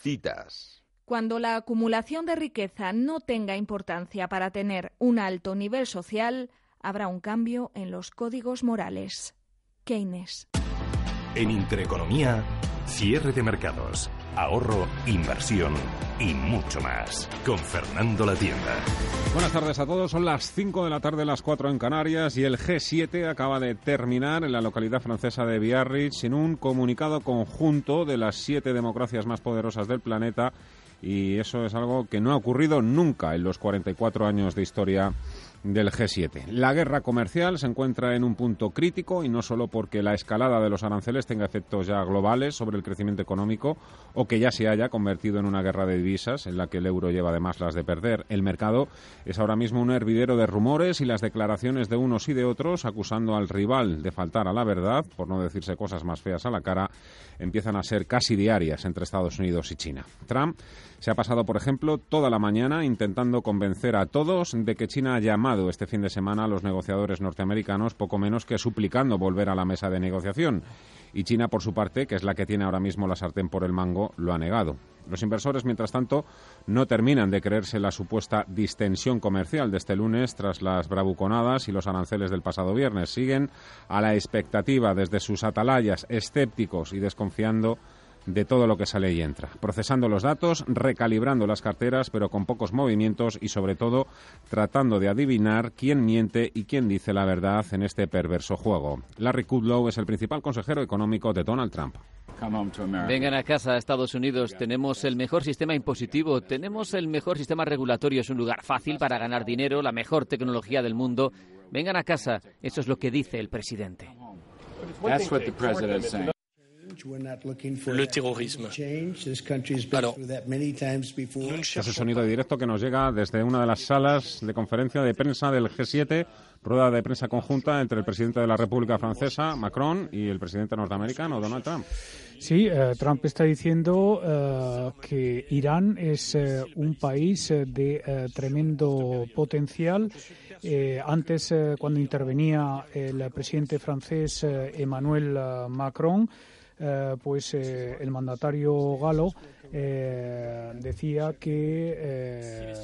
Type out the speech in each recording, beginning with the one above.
Citas. Cuando la acumulación de riqueza no tenga importancia para tener un alto nivel social, habrá un cambio en los códigos morales. Keynes. En Intereconomía, cierre de mercados, ahorro, inversión y mucho más. Con Fernando La Tienda. Buenas tardes a todos. Son las 5 de la tarde, las 4 en Canarias y el G7 acaba de terminar en la localidad francesa de Biarritz en un comunicado conjunto de las siete democracias más poderosas del planeta y eso es algo que no ha ocurrido nunca en los 44 años de historia del G7. La guerra comercial se encuentra en un punto crítico y no solo porque la escalada de los aranceles tenga efectos ya globales sobre el crecimiento económico o que ya se haya convertido en una guerra de divisas en la que el euro lleva además las de perder. El mercado es ahora mismo un hervidero de rumores y las declaraciones de unos y de otros acusando al rival de faltar a la verdad, por no decirse cosas más feas a la cara, empiezan a ser casi diarias entre Estados Unidos y China. Trump se ha pasado, por ejemplo, toda la mañana intentando convencer a todos de que China ha llamado este fin de semana a los negociadores norteamericanos, poco menos que suplicando volver a la mesa de negociación. Y China, por su parte, que es la que tiene ahora mismo la sartén por el mango, lo ha negado. Los inversores, mientras tanto, no terminan de creerse la supuesta distensión comercial de este lunes tras las bravuconadas y los aranceles del pasado viernes. Siguen a la expectativa desde sus atalayas, escépticos y desconfiando de todo lo que sale y entra, procesando los datos, recalibrando las carteras, pero con pocos movimientos y sobre todo tratando de adivinar quién miente y quién dice la verdad en este perverso juego. Larry Kudlow es el principal consejero económico de Donald Trump. Vengan a casa, Estados Unidos. Tenemos el mejor sistema impositivo, tenemos el mejor sistema regulatorio. Es un lugar fácil para ganar dinero, la mejor tecnología del mundo. Vengan a casa. Eso es lo que dice el presidente. Le terrorismo. Es el sonido directo que nos llega desde una de las salas de conferencia de prensa del G7, rueda de prensa conjunta entre el presidente de la República Francesa, Macron, y el presidente norteamericano, Donald Trump. Sí, eh, Trump está diciendo eh, que Irán es eh, un país de tremendo potencial. antes, cuando intervenía el presidente francés Emmanuel Macron, eh, pues eh, el mandatario galo eh, decía que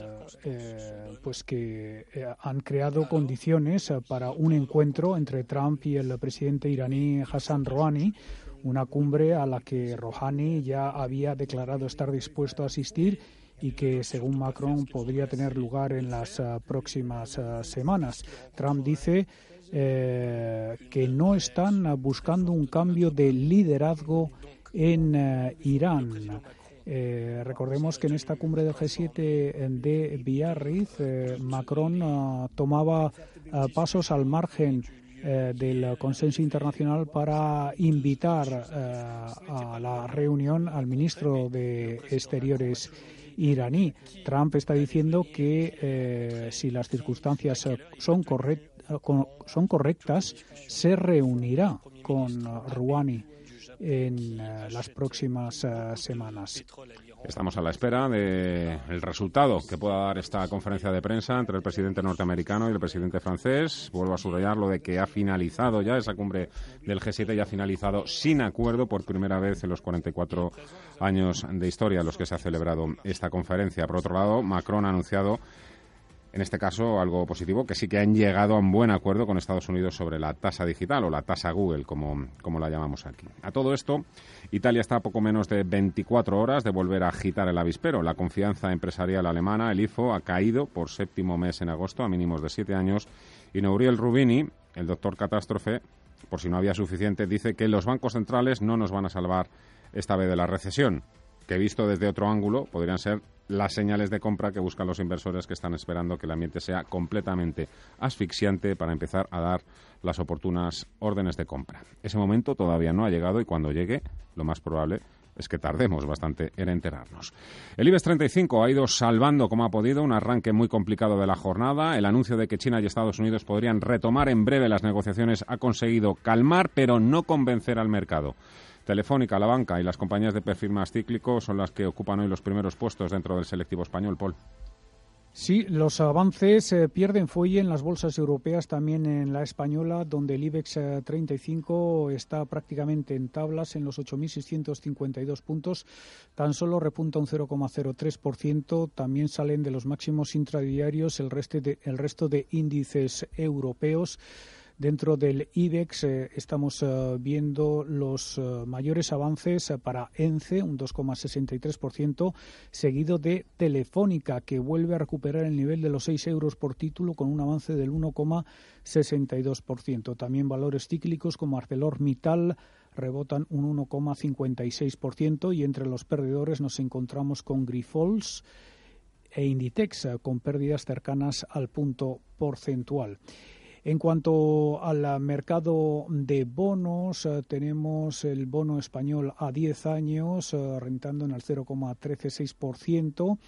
pues que han creado condiciones para un encuentro entre Trump y el presidente iraní Hassan Rouhani una cumbre a la que Rouhani ya había declarado estar dispuesto a asistir y que, según Macron, podría tener lugar en las próximas semanas. Trump dice eh, que no están buscando un cambio de liderazgo en eh, Irán. Eh, recordemos que en esta cumbre del G7 de Biarritz, Macron tomaba pasos al margen del consenso internacional para invitar a la reunión al ministro de Exteriores iraní. Trump está diciendo que si las circunstancias son correctas, son correctas, se reunirá con Rouhani en eh, las próximas eh, semanas. Estamos a la espera del resultado que pueda dar esta conferencia de prensa entre el presidente norteamericano y el presidente francés. Vuelvo a subrayar lo de que ha finalizado ya esa cumbre del G7 ya ha finalizado sin acuerdo por primera vez en los 44 años de historia en los que se ha celebrado esta conferencia. Por otro lado, Macron ha anunciado en este caso algo positivo, que sí que han llegado a un buen acuerdo con Estados Unidos sobre la tasa digital o la tasa Google, como, como la llamamos aquí. A todo esto, Italia está a poco menos de 24 horas de volver a agitar el avispero. La confianza empresarial alemana, el IFO, ha caído por séptimo mes en agosto a mínimos de siete años y Neuriel Rubini, el doctor catástrofe, por si no había suficiente, dice que los bancos centrales no nos van a salvar esta vez de la recesión que visto desde otro ángulo podrían ser las señales de compra que buscan los inversores que están esperando que el ambiente sea completamente asfixiante para empezar a dar las oportunas órdenes de compra. Ese momento todavía no ha llegado y cuando llegue, lo más probable es que tardemos bastante en enterarnos. El IBEX 35 ha ido salvando como ha podido un arranque muy complicado de la jornada. El anuncio de que China y Estados Unidos podrían retomar en breve las negociaciones ha conseguido calmar, pero no convencer al mercado. Telefónica, la banca y las compañías de perfil más cíclico son las que ocupan hoy los primeros puestos dentro del selectivo español, Paul. Sí, los avances eh, pierden fuelle en las bolsas europeas, también en la española, donde el IBEX 35 eh, está prácticamente en tablas en los 8.652 puntos, tan solo repunta un 0,03%, también salen de los máximos intradiarios el resto de, el resto de índices europeos. Dentro del IBEX eh, estamos eh, viendo los eh, mayores avances para ENCE, un 2,63%, seguido de Telefónica, que vuelve a recuperar el nivel de los 6 euros por título con un avance del 1,62%. También valores cíclicos como ArcelorMittal rebotan un 1,56% y entre los perdedores nos encontramos con Grifols e Inditex con pérdidas cercanas al punto porcentual. En cuanto al mercado de bonos, eh, tenemos el bono español a 10 años eh, rentando en el 0,136%.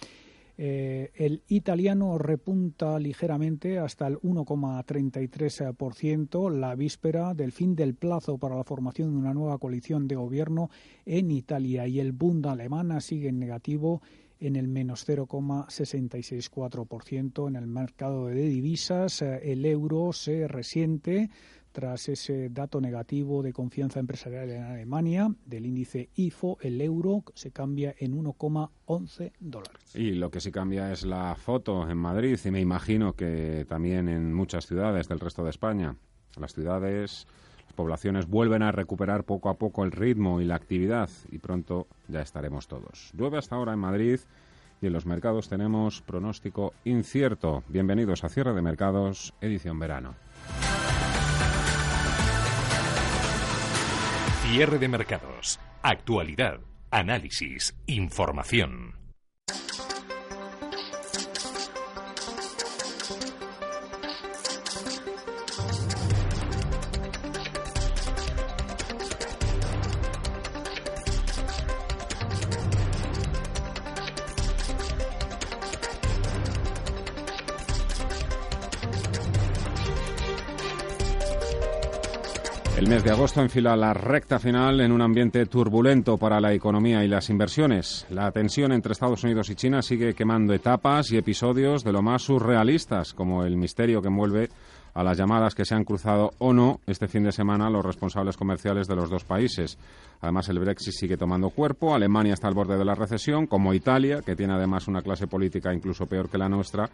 Eh, el italiano repunta ligeramente hasta el 1,33% la víspera del fin del plazo para la formación de una nueva coalición de gobierno en Italia y el Bund alemán sigue en negativo en el menos 0,664%. En el mercado de divisas, eh, el euro se resiente tras ese dato negativo de confianza empresarial en Alemania del índice IFO, el euro se cambia en 1,11 dólares. Y lo que sí cambia es la foto en Madrid y me imagino que también en muchas ciudades del resto de España. Las ciudades, poblaciones vuelven a recuperar poco a poco el ritmo y la actividad y pronto ya estaremos todos. Llueve hasta ahora en Madrid y en los mercados tenemos pronóstico incierto. Bienvenidos a Cierre de Mercados, edición verano. Cierre de Mercados. Actualidad, análisis, información. Mes de agosto enfila la recta final en un ambiente turbulento para la economía y las inversiones. La tensión entre Estados Unidos y China sigue quemando etapas y episodios de lo más surrealistas, como el misterio que envuelve a las llamadas que se han cruzado o no este fin de semana los responsables comerciales de los dos países. Además, el Brexit sigue tomando cuerpo. Alemania está al borde de la recesión, como Italia, que tiene además una clase política incluso peor que la nuestra,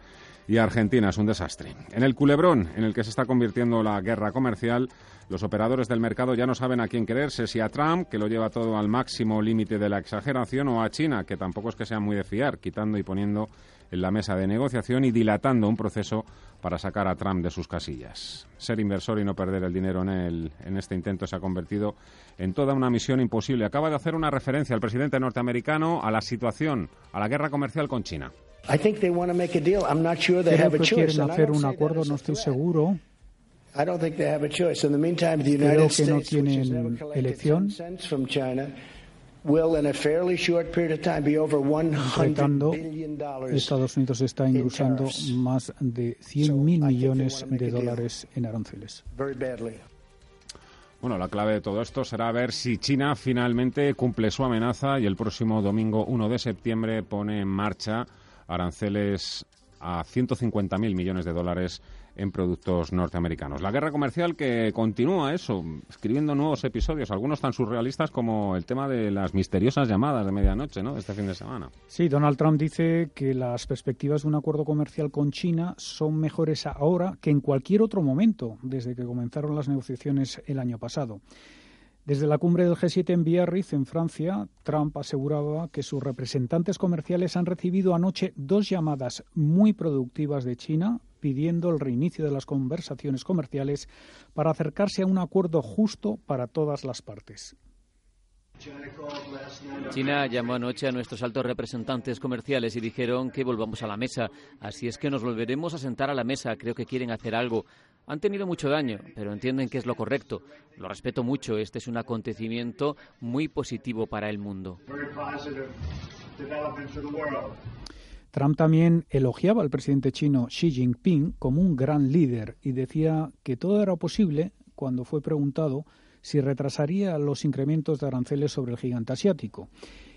y Argentina es un desastre. En el culebrón en el que se está convirtiendo la guerra comercial, los operadores del mercado ya no saben a quién quererse, si a Trump, que lo lleva todo al máximo límite de la exageración, o a China, que tampoco es que sea muy de fiar, quitando y poniendo en la mesa de negociación y dilatando un proceso para sacar a Trump de sus casillas. Ser inversor y no perder el dinero en, el, en este intento se ha convertido en toda una misión imposible. Acaba de hacer una referencia el presidente norteamericano a la situación, a la guerra comercial con China. Creo que quieren hacer un acuerdo, no estoy seguro. Creo que no tienen elección. Retando, Estados Unidos está ingresando más de 100 mil millones de dólares en aranceles. Bueno, la clave de todo esto será ver si China finalmente cumple su amenaza y el próximo domingo 1 de septiembre pone en marcha aranceles a 150.000 millones de dólares en productos norteamericanos. La guerra comercial que continúa eso, escribiendo nuevos episodios, algunos tan surrealistas como el tema de las misteriosas llamadas de medianoche, ¿no? este fin de semana. Sí, Donald Trump dice que las perspectivas de un acuerdo comercial con China son mejores ahora que en cualquier otro momento desde que comenzaron las negociaciones el año pasado. Desde la cumbre del G7 en Biarritz, en Francia, Trump aseguraba que sus representantes comerciales han recibido anoche dos llamadas muy productivas de China pidiendo el reinicio de las conversaciones comerciales para acercarse a un acuerdo justo para todas las partes. China llamó anoche a nuestros altos representantes comerciales y dijeron que volvamos a la mesa. Así es que nos volveremos a sentar a la mesa. Creo que quieren hacer algo. Han tenido mucho daño, pero entienden que es lo correcto. Lo respeto mucho. Este es un acontecimiento muy positivo para el mundo. Trump también elogiaba al presidente chino Xi Jinping como un gran líder y decía que todo era posible cuando fue preguntado si retrasaría los incrementos de aranceles sobre el gigante asiático.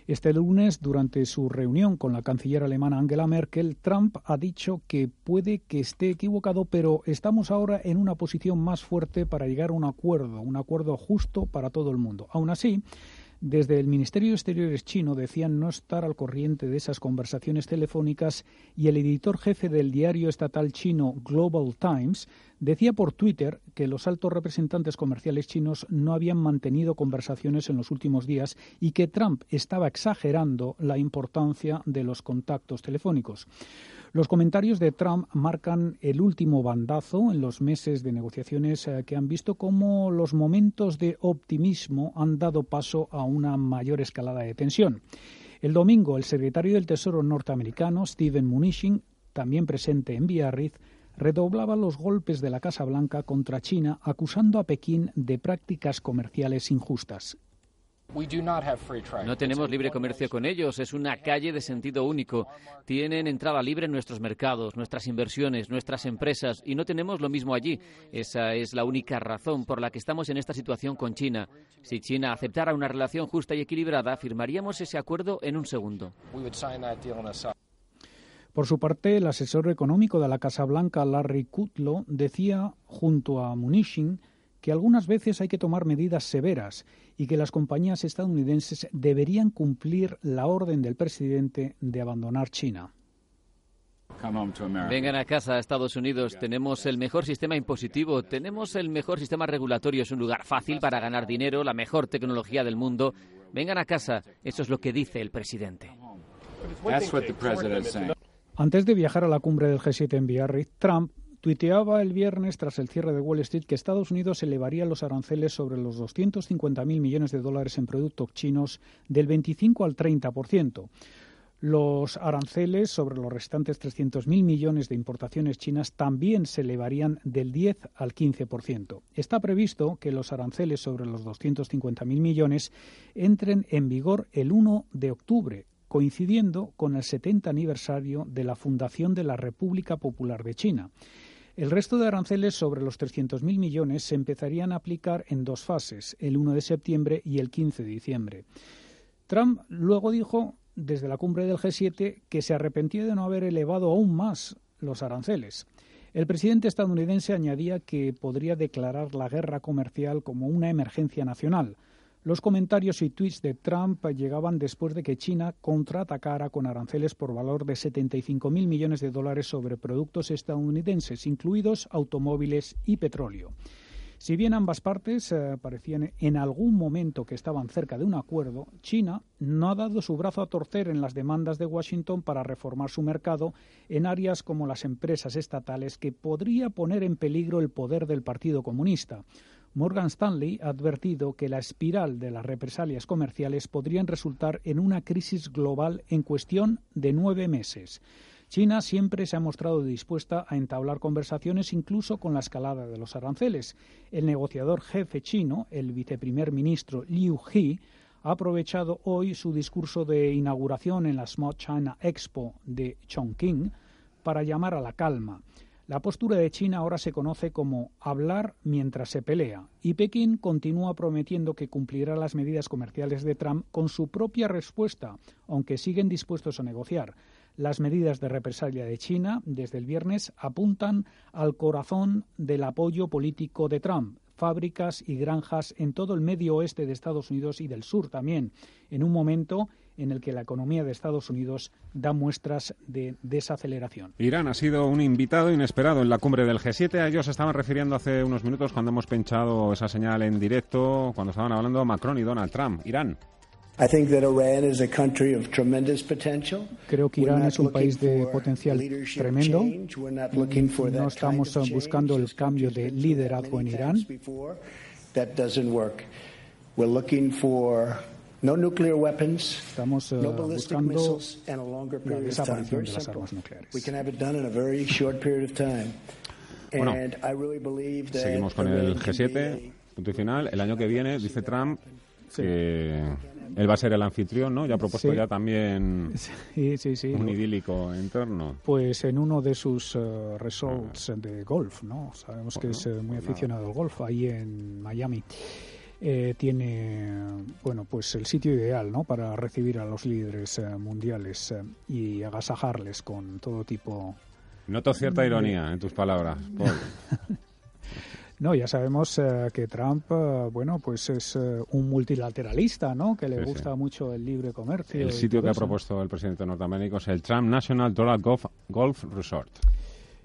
Este lunes, durante su reunión con la canciller alemana Angela Merkel, Trump ha dicho que puede que esté equivocado, pero estamos ahora en una posición más fuerte para llegar a un acuerdo, un acuerdo justo para todo el mundo. Aún así, desde el Ministerio de Exteriores chino decían no estar al corriente de esas conversaciones telefónicas y el editor jefe del diario estatal chino Global Times decía por Twitter que los altos representantes comerciales chinos no habían mantenido conversaciones en los últimos días y que Trump estaba exagerando la importancia de los contactos telefónicos. Los comentarios de Trump marcan el último bandazo en los meses de negociaciones eh, que han visto cómo los momentos de optimismo han dado paso a una mayor escalada de tensión. El domingo, el secretario del Tesoro norteamericano, Steven Mnuchin, también presente en Biarritz, redoblaba los golpes de la Casa Blanca contra China, acusando a Pekín de prácticas comerciales injustas. No tenemos libre comercio con ellos, es una calle de sentido único. Tienen entrada libre en nuestros mercados, nuestras inversiones, nuestras empresas y no tenemos lo mismo allí. Esa es la única razón por la que estamos en esta situación con China. Si China aceptara una relación justa y equilibrada, firmaríamos ese acuerdo en un segundo. Por su parte, el asesor económico de la Casa Blanca, Larry Kudlow, decía junto a Munishin que algunas veces hay que tomar medidas severas y que las compañías estadounidenses deberían cumplir la orden del presidente de abandonar China. Vengan a casa, a Estados Unidos. Tenemos el mejor sistema impositivo, tenemos el mejor sistema regulatorio. Es un lugar fácil para ganar dinero, la mejor tecnología del mundo. Vengan a casa. Eso es lo que dice el presidente. Antes de viajar a la cumbre del G7 en Biarritz, Trump tuiteaba el viernes tras el cierre de Wall Street que Estados Unidos elevaría los aranceles sobre los 250.000 millones de dólares en productos chinos del 25 al 30%. Los aranceles sobre los restantes 300.000 millones de importaciones chinas también se elevarían del 10 al 15%. Está previsto que los aranceles sobre los 250.000 millones entren en vigor el 1 de octubre, coincidiendo con el 70 aniversario de la fundación de la República Popular de China. El resto de aranceles sobre los 300.000 millones se empezarían a aplicar en dos fases, el 1 de septiembre y el 15 de diciembre. Trump luego dijo, desde la cumbre del G7, que se arrepentía de no haber elevado aún más los aranceles. El presidente estadounidense añadía que podría declarar la guerra comercial como una emergencia nacional, los comentarios y tweets de Trump llegaban después de que China contraatacara con aranceles por valor de 75.000 millones de dólares sobre productos estadounidenses, incluidos automóviles y petróleo. Si bien ambas partes eh, parecían en algún momento que estaban cerca de un acuerdo, China no ha dado su brazo a torcer en las demandas de Washington para reformar su mercado en áreas como las empresas estatales que podría poner en peligro el poder del Partido Comunista. Morgan Stanley ha advertido que la espiral de las represalias comerciales podrían resultar en una crisis global en cuestión de nueve meses. China siempre se ha mostrado dispuesta a entablar conversaciones incluso con la escalada de los aranceles. El negociador jefe chino, el viceprimer ministro Liu He, ha aprovechado hoy su discurso de inauguración en la Smart China Expo de Chongqing para llamar a la calma. La postura de China ahora se conoce como hablar mientras se pelea y Pekín continúa prometiendo que cumplirá las medidas comerciales de Trump con su propia respuesta, aunque siguen dispuestos a negociar. Las medidas de represalia de China desde el viernes apuntan al corazón del apoyo político de Trump, fábricas y granjas en todo el medio oeste de Estados Unidos y del sur también, en un momento en el que la economía de Estados Unidos da muestras de desaceleración. Irán ha sido un invitado inesperado en la cumbre del G7. A ellos se estaban refiriendo hace unos minutos cuando hemos pinchado esa señal en directo, cuando estaban hablando Macron y Donald Trump. Irán. Creo que Irán es un país de potencial tremendo. No estamos buscando el cambio de liderazgo en Irán. No nuclear weapons, Estamos uh, no buscando missiles, and a longer la desaparición de las armas nucleares. We can have it done in a very short period of time. Bueno, seguimos con el G7, punto y final. El año que viene, dice Trump, sí. que él va a ser el anfitrión, ¿no? Ya ha propuesto sí. ya también sí, sí, un idílico entorno. Pues en uno de sus uh, resorts de golf, ¿no? Sabemos bueno, que es uh, muy aficionado al golf ahí en Miami. Eh, tiene bueno pues el sitio ideal ¿no? para recibir a los líderes eh, mundiales eh, y agasajarles con todo tipo noto cierta ironía en tus palabras No, ya sabemos que Trump, bueno, pues es un multilateralista, ¿no? Que le gusta mucho el libre comercio. El sitio que ha propuesto el presidente norteamericano es el Trump National Dollar Golf Resort.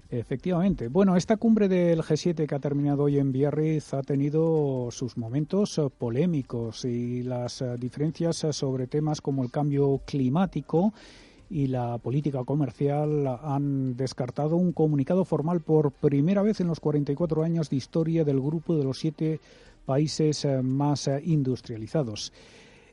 Efectivamente. Bueno, esta cumbre del G7 que ha terminado hoy en Biarritz ha tenido sus momentos eh, polémicos y las eh, diferencias eh, sobre temas como el cambio climático y la política comercial han descartado un comunicado formal por primera vez en los 44 años de historia del grupo de los siete países más industrializados.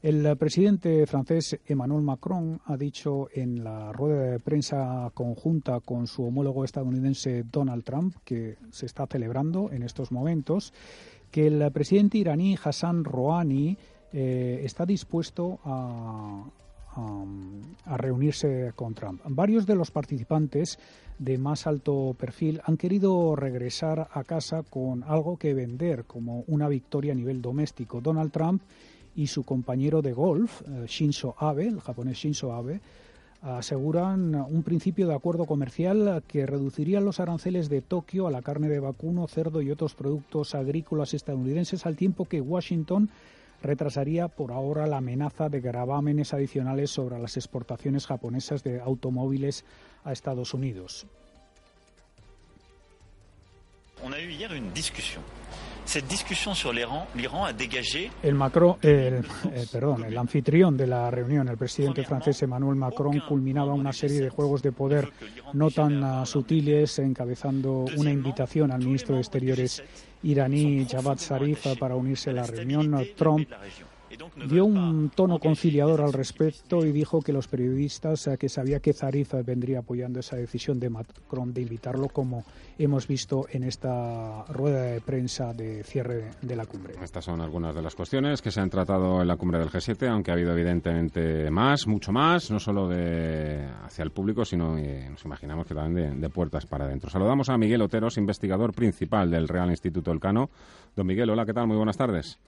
El presidente francés Emmanuel Macron ha dicho en la rueda de prensa conjunta con su homólogo estadounidense Donald Trump, que se está celebrando en estos momentos, que el presidente iraní Hassan Rouhani eh, está dispuesto a, a, reunirse con Trump. Varios de los participantes de más alto perfil han querido regresar a casa con algo que vender como una victoria a nivel doméstico. Donald Trump y su compañero de golf, eh, Shinzo Abe, el japonés Shinzo Abe, aseguran un principio de acuerdo comercial que reduciría los aranceles de Tokio a la carne de vacuno, cerdo y otros productos agrícolas estadounidenses, al tiempo que Washington retrasaría por ahora la amenaza de gravámenes adicionales sobre las exportaciones japonesas de automóviles a Estados Unidos. On a eu hier une discussion El, Macron, el, eh, perdón, el anfitrión de la reunión, el presidente francés Emmanuel Macron, culminaba una serie de juegos de poder no tan uh, sutiles, encabezando una invitación al ministro de Exteriores iraní Javad Zarif para unirse a la reunión. Trump dio un tono conciliador al respecto y dijo que los periodistas que sabía que Zarif vendría apoyando esa decisión de Macron de invitarlo, como hemos visto en esta rueda de prensa de cierre de la cumbre. Estas son algunas de las cuestiones que se han tratado en la cumbre del G7, aunque ha habido evidentemente más, mucho más, no solo de hacia el público, sino eh, nos imaginamos que también de, puertas para adentro. Saludamos a Miguel Oteros, investigador principal del Real Instituto Elcano. Don Miguel, hola, ¿qué tal? Muy buenas tardes.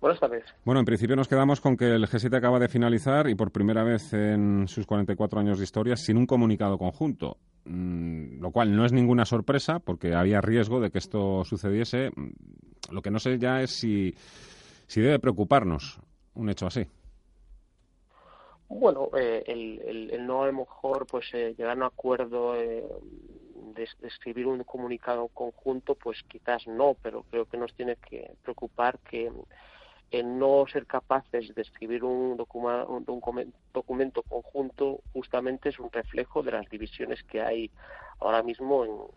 Buenas tardes. Bueno, en principio nos quedamos con que el G7 acaba de finalizar y por primera vez en sus 44 años de historia sin un comunicado conjunto, mm, lo cual no es ninguna sorpresa porque había riesgo de que esto sucediese. Mm, lo que no sé ya es si, si debe preocuparnos un hecho así. Bueno, eh, el, el, no a lo mejor pues eh, llegar a un acuerdo eh, de, de, escribir un comunicado conjunto, pues quizás no, pero creo que nos tiene que preocupar que en no ser capaces de escribir un, documento conjunto justamente es un reflejo de las divisiones que hay ahora mismo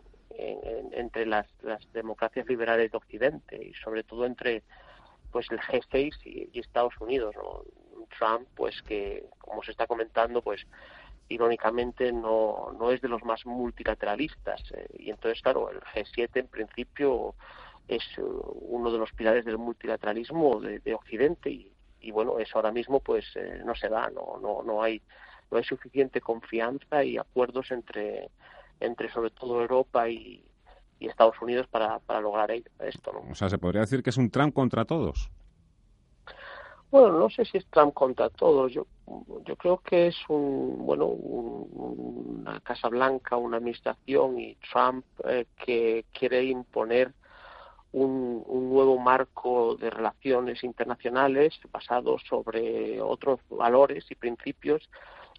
entre las, democracias liberales de Occidente y sobre todo entre pues el G6 y, Estados Unidos. Trump, pues que como se está comentando, pues irónicamente no, no es de los más multilateralistas eh, y entonces claro el G7 en principio es eh, uno de los pilares del multilateralismo de, Occidente y, bueno eso ahora mismo pues eh, no se da no no no hay no hay suficiente confianza y acuerdos entre entre sobre todo Europa y, Estados Unidos para, para lograr esto o sea se podría decir que es un Trump contra todos bueno, no sé si es Trump contra todos. Yo, yo creo que es un, bueno, una Casa Blanca, una administración y Trump eh, que quiere imponer un, nuevo marco de relaciones internacionales basado sobre otros valores y principios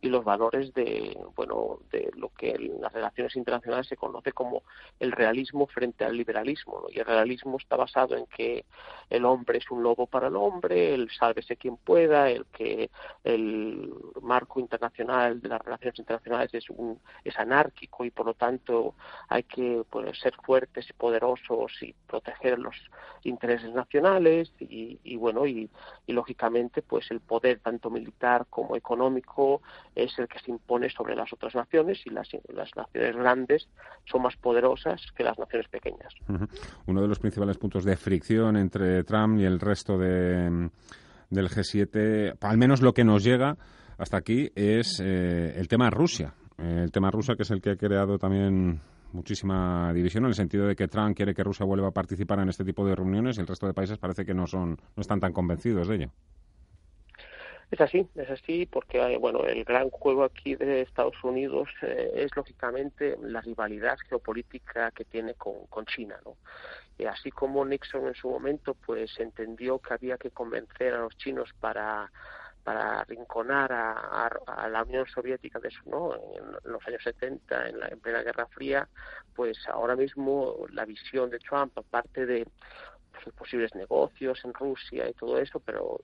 y los valores de bueno de lo que en las relaciones internacionales se conoce como el realismo frente al liberalismo y el realismo está basado en que el hombre es un lobo para el hombre el sálvese quien pueda el que el marco internacional de las relaciones internacionales es un es anárquico y por lo tanto hay que pues, ser fuertes y poderosos y proteger los intereses nacionales y, y bueno y, y lógicamente pues el poder tanto militar como económico es el que se impone sobre las otras naciones y las, las naciones grandes son más poderosas que las naciones pequeñas. Uno de los principales puntos de fricción entre Trump y el resto de, del G7, al menos lo que nos llega hasta aquí, es eh, el tema Rusia. el tema Rusia, que es el que ha creado también muchísima división en el sentido de que Trump quiere que Rusia vuelva a participar en este tipo de reuniones y el resto de países parece que no son no están tan convencidos de ello. Es así, es así, porque bueno, el gran juego aquí de Estados Unidos eh, es lógicamente la rivalidad geopolítica que tiene con, con China, ¿no? Y así como Nixon en su momento, pues entendió que había que convencer a los chinos para para arrinconar a, la Unión Soviética de su, ¿no? en los años 70, en, la, en plena Guerra Fría, pues ahora mismo la visión de Trump, aparte de pues, posibles negocios en Rusia y todo eso, pero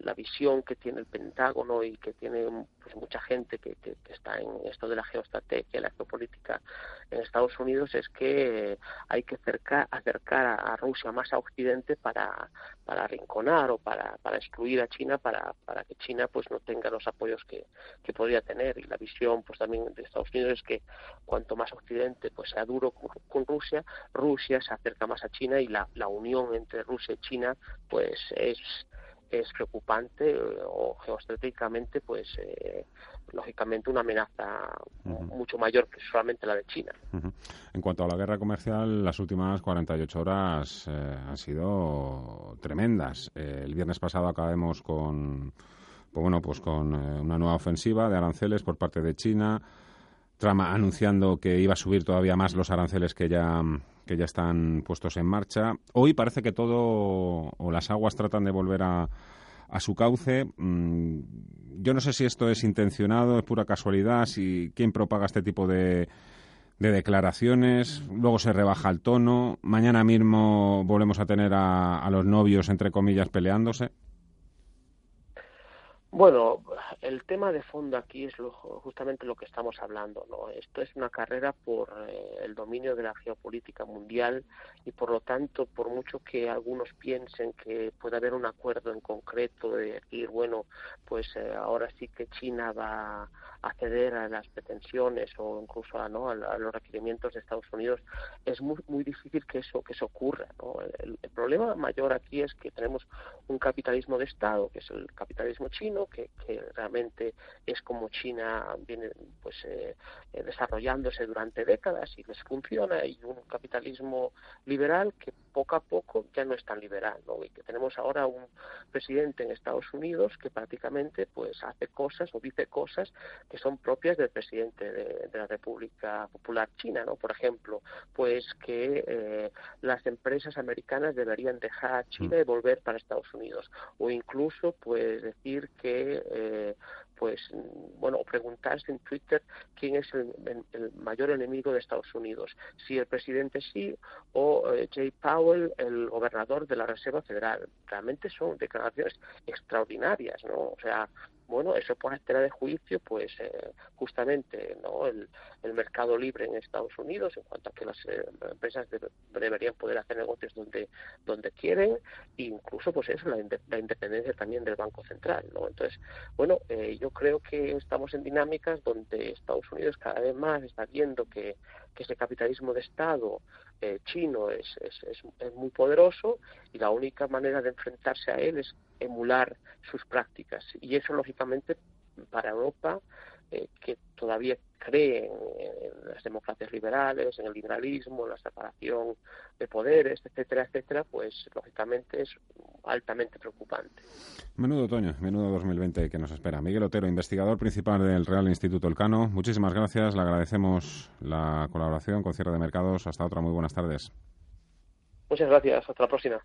la visión que tiene el Pentágono y que tiene pues, mucha gente que, está en esto de la geoestrategia, la geopolítica en Estados Unidos es que hay que acercar, acercar a, Rusia más a Occidente para, para arrinconar o para, para excluir a China para, para que China pues no tenga los apoyos que, que podría tener. Y la visión pues también de Estados Unidos es que cuanto más Occidente pues sea duro con, con Rusia, Rusia se acerca más a China y la, la unión entre Rusia y China pues es es preocupante eh, o geoestratégicamente, pues eh, lógicamente una amenaza mucho mayor que solamente la de China. En cuanto a la guerra comercial, las últimas 48 horas eh, han sido tremendas. el viernes pasado acabamos con, pues bueno, pues con una nueva ofensiva de aranceles por parte de China. Trump anunciando que iba a subir todavía más los aranceles que ya que ya están puestos en marcha. Hoy parece que todo o las aguas tratan de volver a, a su cauce. Mm, yo no sé si esto es intencionado, es pura casualidad, si quién propaga este tipo de, de declaraciones, luego se rebaja el tono, mañana mismo volvemos a tener a, a los novios, entre comillas, peleándose. Bueno, el tema de fondo aquí es justamente lo que estamos hablando. ¿no? Esto es una carrera por eh, el dominio de la geopolítica mundial y, por lo tanto, por mucho que algunos piensen que puede haber un acuerdo en concreto de decir, bueno, pues eh, ahora sí que China va acceder a las pretensiones o incluso a, ¿no? a, los requerimientos de Estados Unidos, es muy, muy difícil que eso, que eso ocurra. El, problema mayor aquí es que tenemos un capitalismo de Estado, que es el capitalismo chino, que, que realmente es como China viene pues eh, desarrollándose durante décadas y les funciona, y un capitalismo liberal que poco a poco ya no es tan liberal, ¿no? y que tenemos ahora un presidente en Estados Unidos que prácticamente pues hace cosas o dice cosas que son propias del presidente de, la República Popular China, ¿no? Por ejemplo, pues que eh, las empresas americanas deberían dejar China y volver para Estados Unidos, o incluso, pues decir que eh, pues bueno preguntarse en Twitter quién es el, mayor enemigo de Estados Unidos si el presidente sí o eh, Jay Powell el gobernador de la Reserva Federal. Realmente son declaraciones extraordinarias no o sea bueno, eso pone a de juicio, pues eh, justamente no el, mercado libre en Estados Unidos, en cuanto a que las eh, empresas deberían poder hacer negocios donde donde quieren, e incluso pues eso la, la, independencia también del Banco Central, ¿no? Entonces, bueno, eh, yo creo que estamos en dinámicas donde Estados Unidos cada vez más está viendo que que ese capitalismo de Estado eh, chino es, es, es, muy poderoso y la única manera de enfrentarse a él es emular sus prácticas. Y eso, lógicamente, para Europa, eh, que todavía cree en, las democracias liberales, en el liberalismo, en la separación de poderes, etcétera, etcétera, pues lógicamente es altamente preocupante. Menudo otoño, menudo 2020 que nos espera. Miguel Otero, investigador principal del Real Instituto Elcano, muchísimas gracias, le agradecemos la colaboración con Cierre de Mercados. Hasta otra, muy buenas tardes. Muchas gracias, hasta la próxima.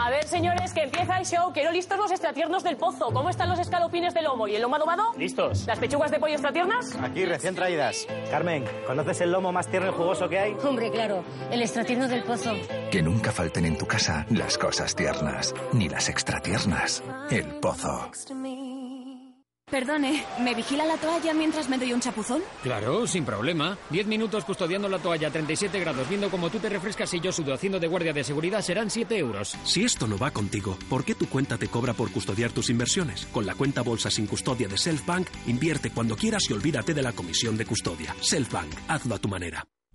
A ver, señores, que empieza el show. Quiero listos los extratiernos del pozo. ¿Cómo están los escalopines de lomo y el lomo adobado? Listos. ¿Las pechugas de pollo extratiernas? Aquí, recién traídas. Carmen, ¿conoces el lomo más tierno y jugoso que hay? Hombre, claro. El extratierno del pozo. Que nunca falten en tu casa las cosas tiernas, ni las extratiernas. El pozo. Perdone, ¿me vigila la toalla mientras me doy un chapuzón? Claro, sin problema. Diez minutos custodiando la toalla a 37 grados, viendo cómo tú te refrescas y yo sudo haciendo de guardia de seguridad serán 7 euros. Si esto no va contigo, ¿por qué tu cuenta te cobra por custodiar tus inversiones? Con la cuenta bolsa sin custodia de Selfbank, invierte cuando quieras y olvídate de la comisión de custodia. Selfbank, hazlo a tu manera.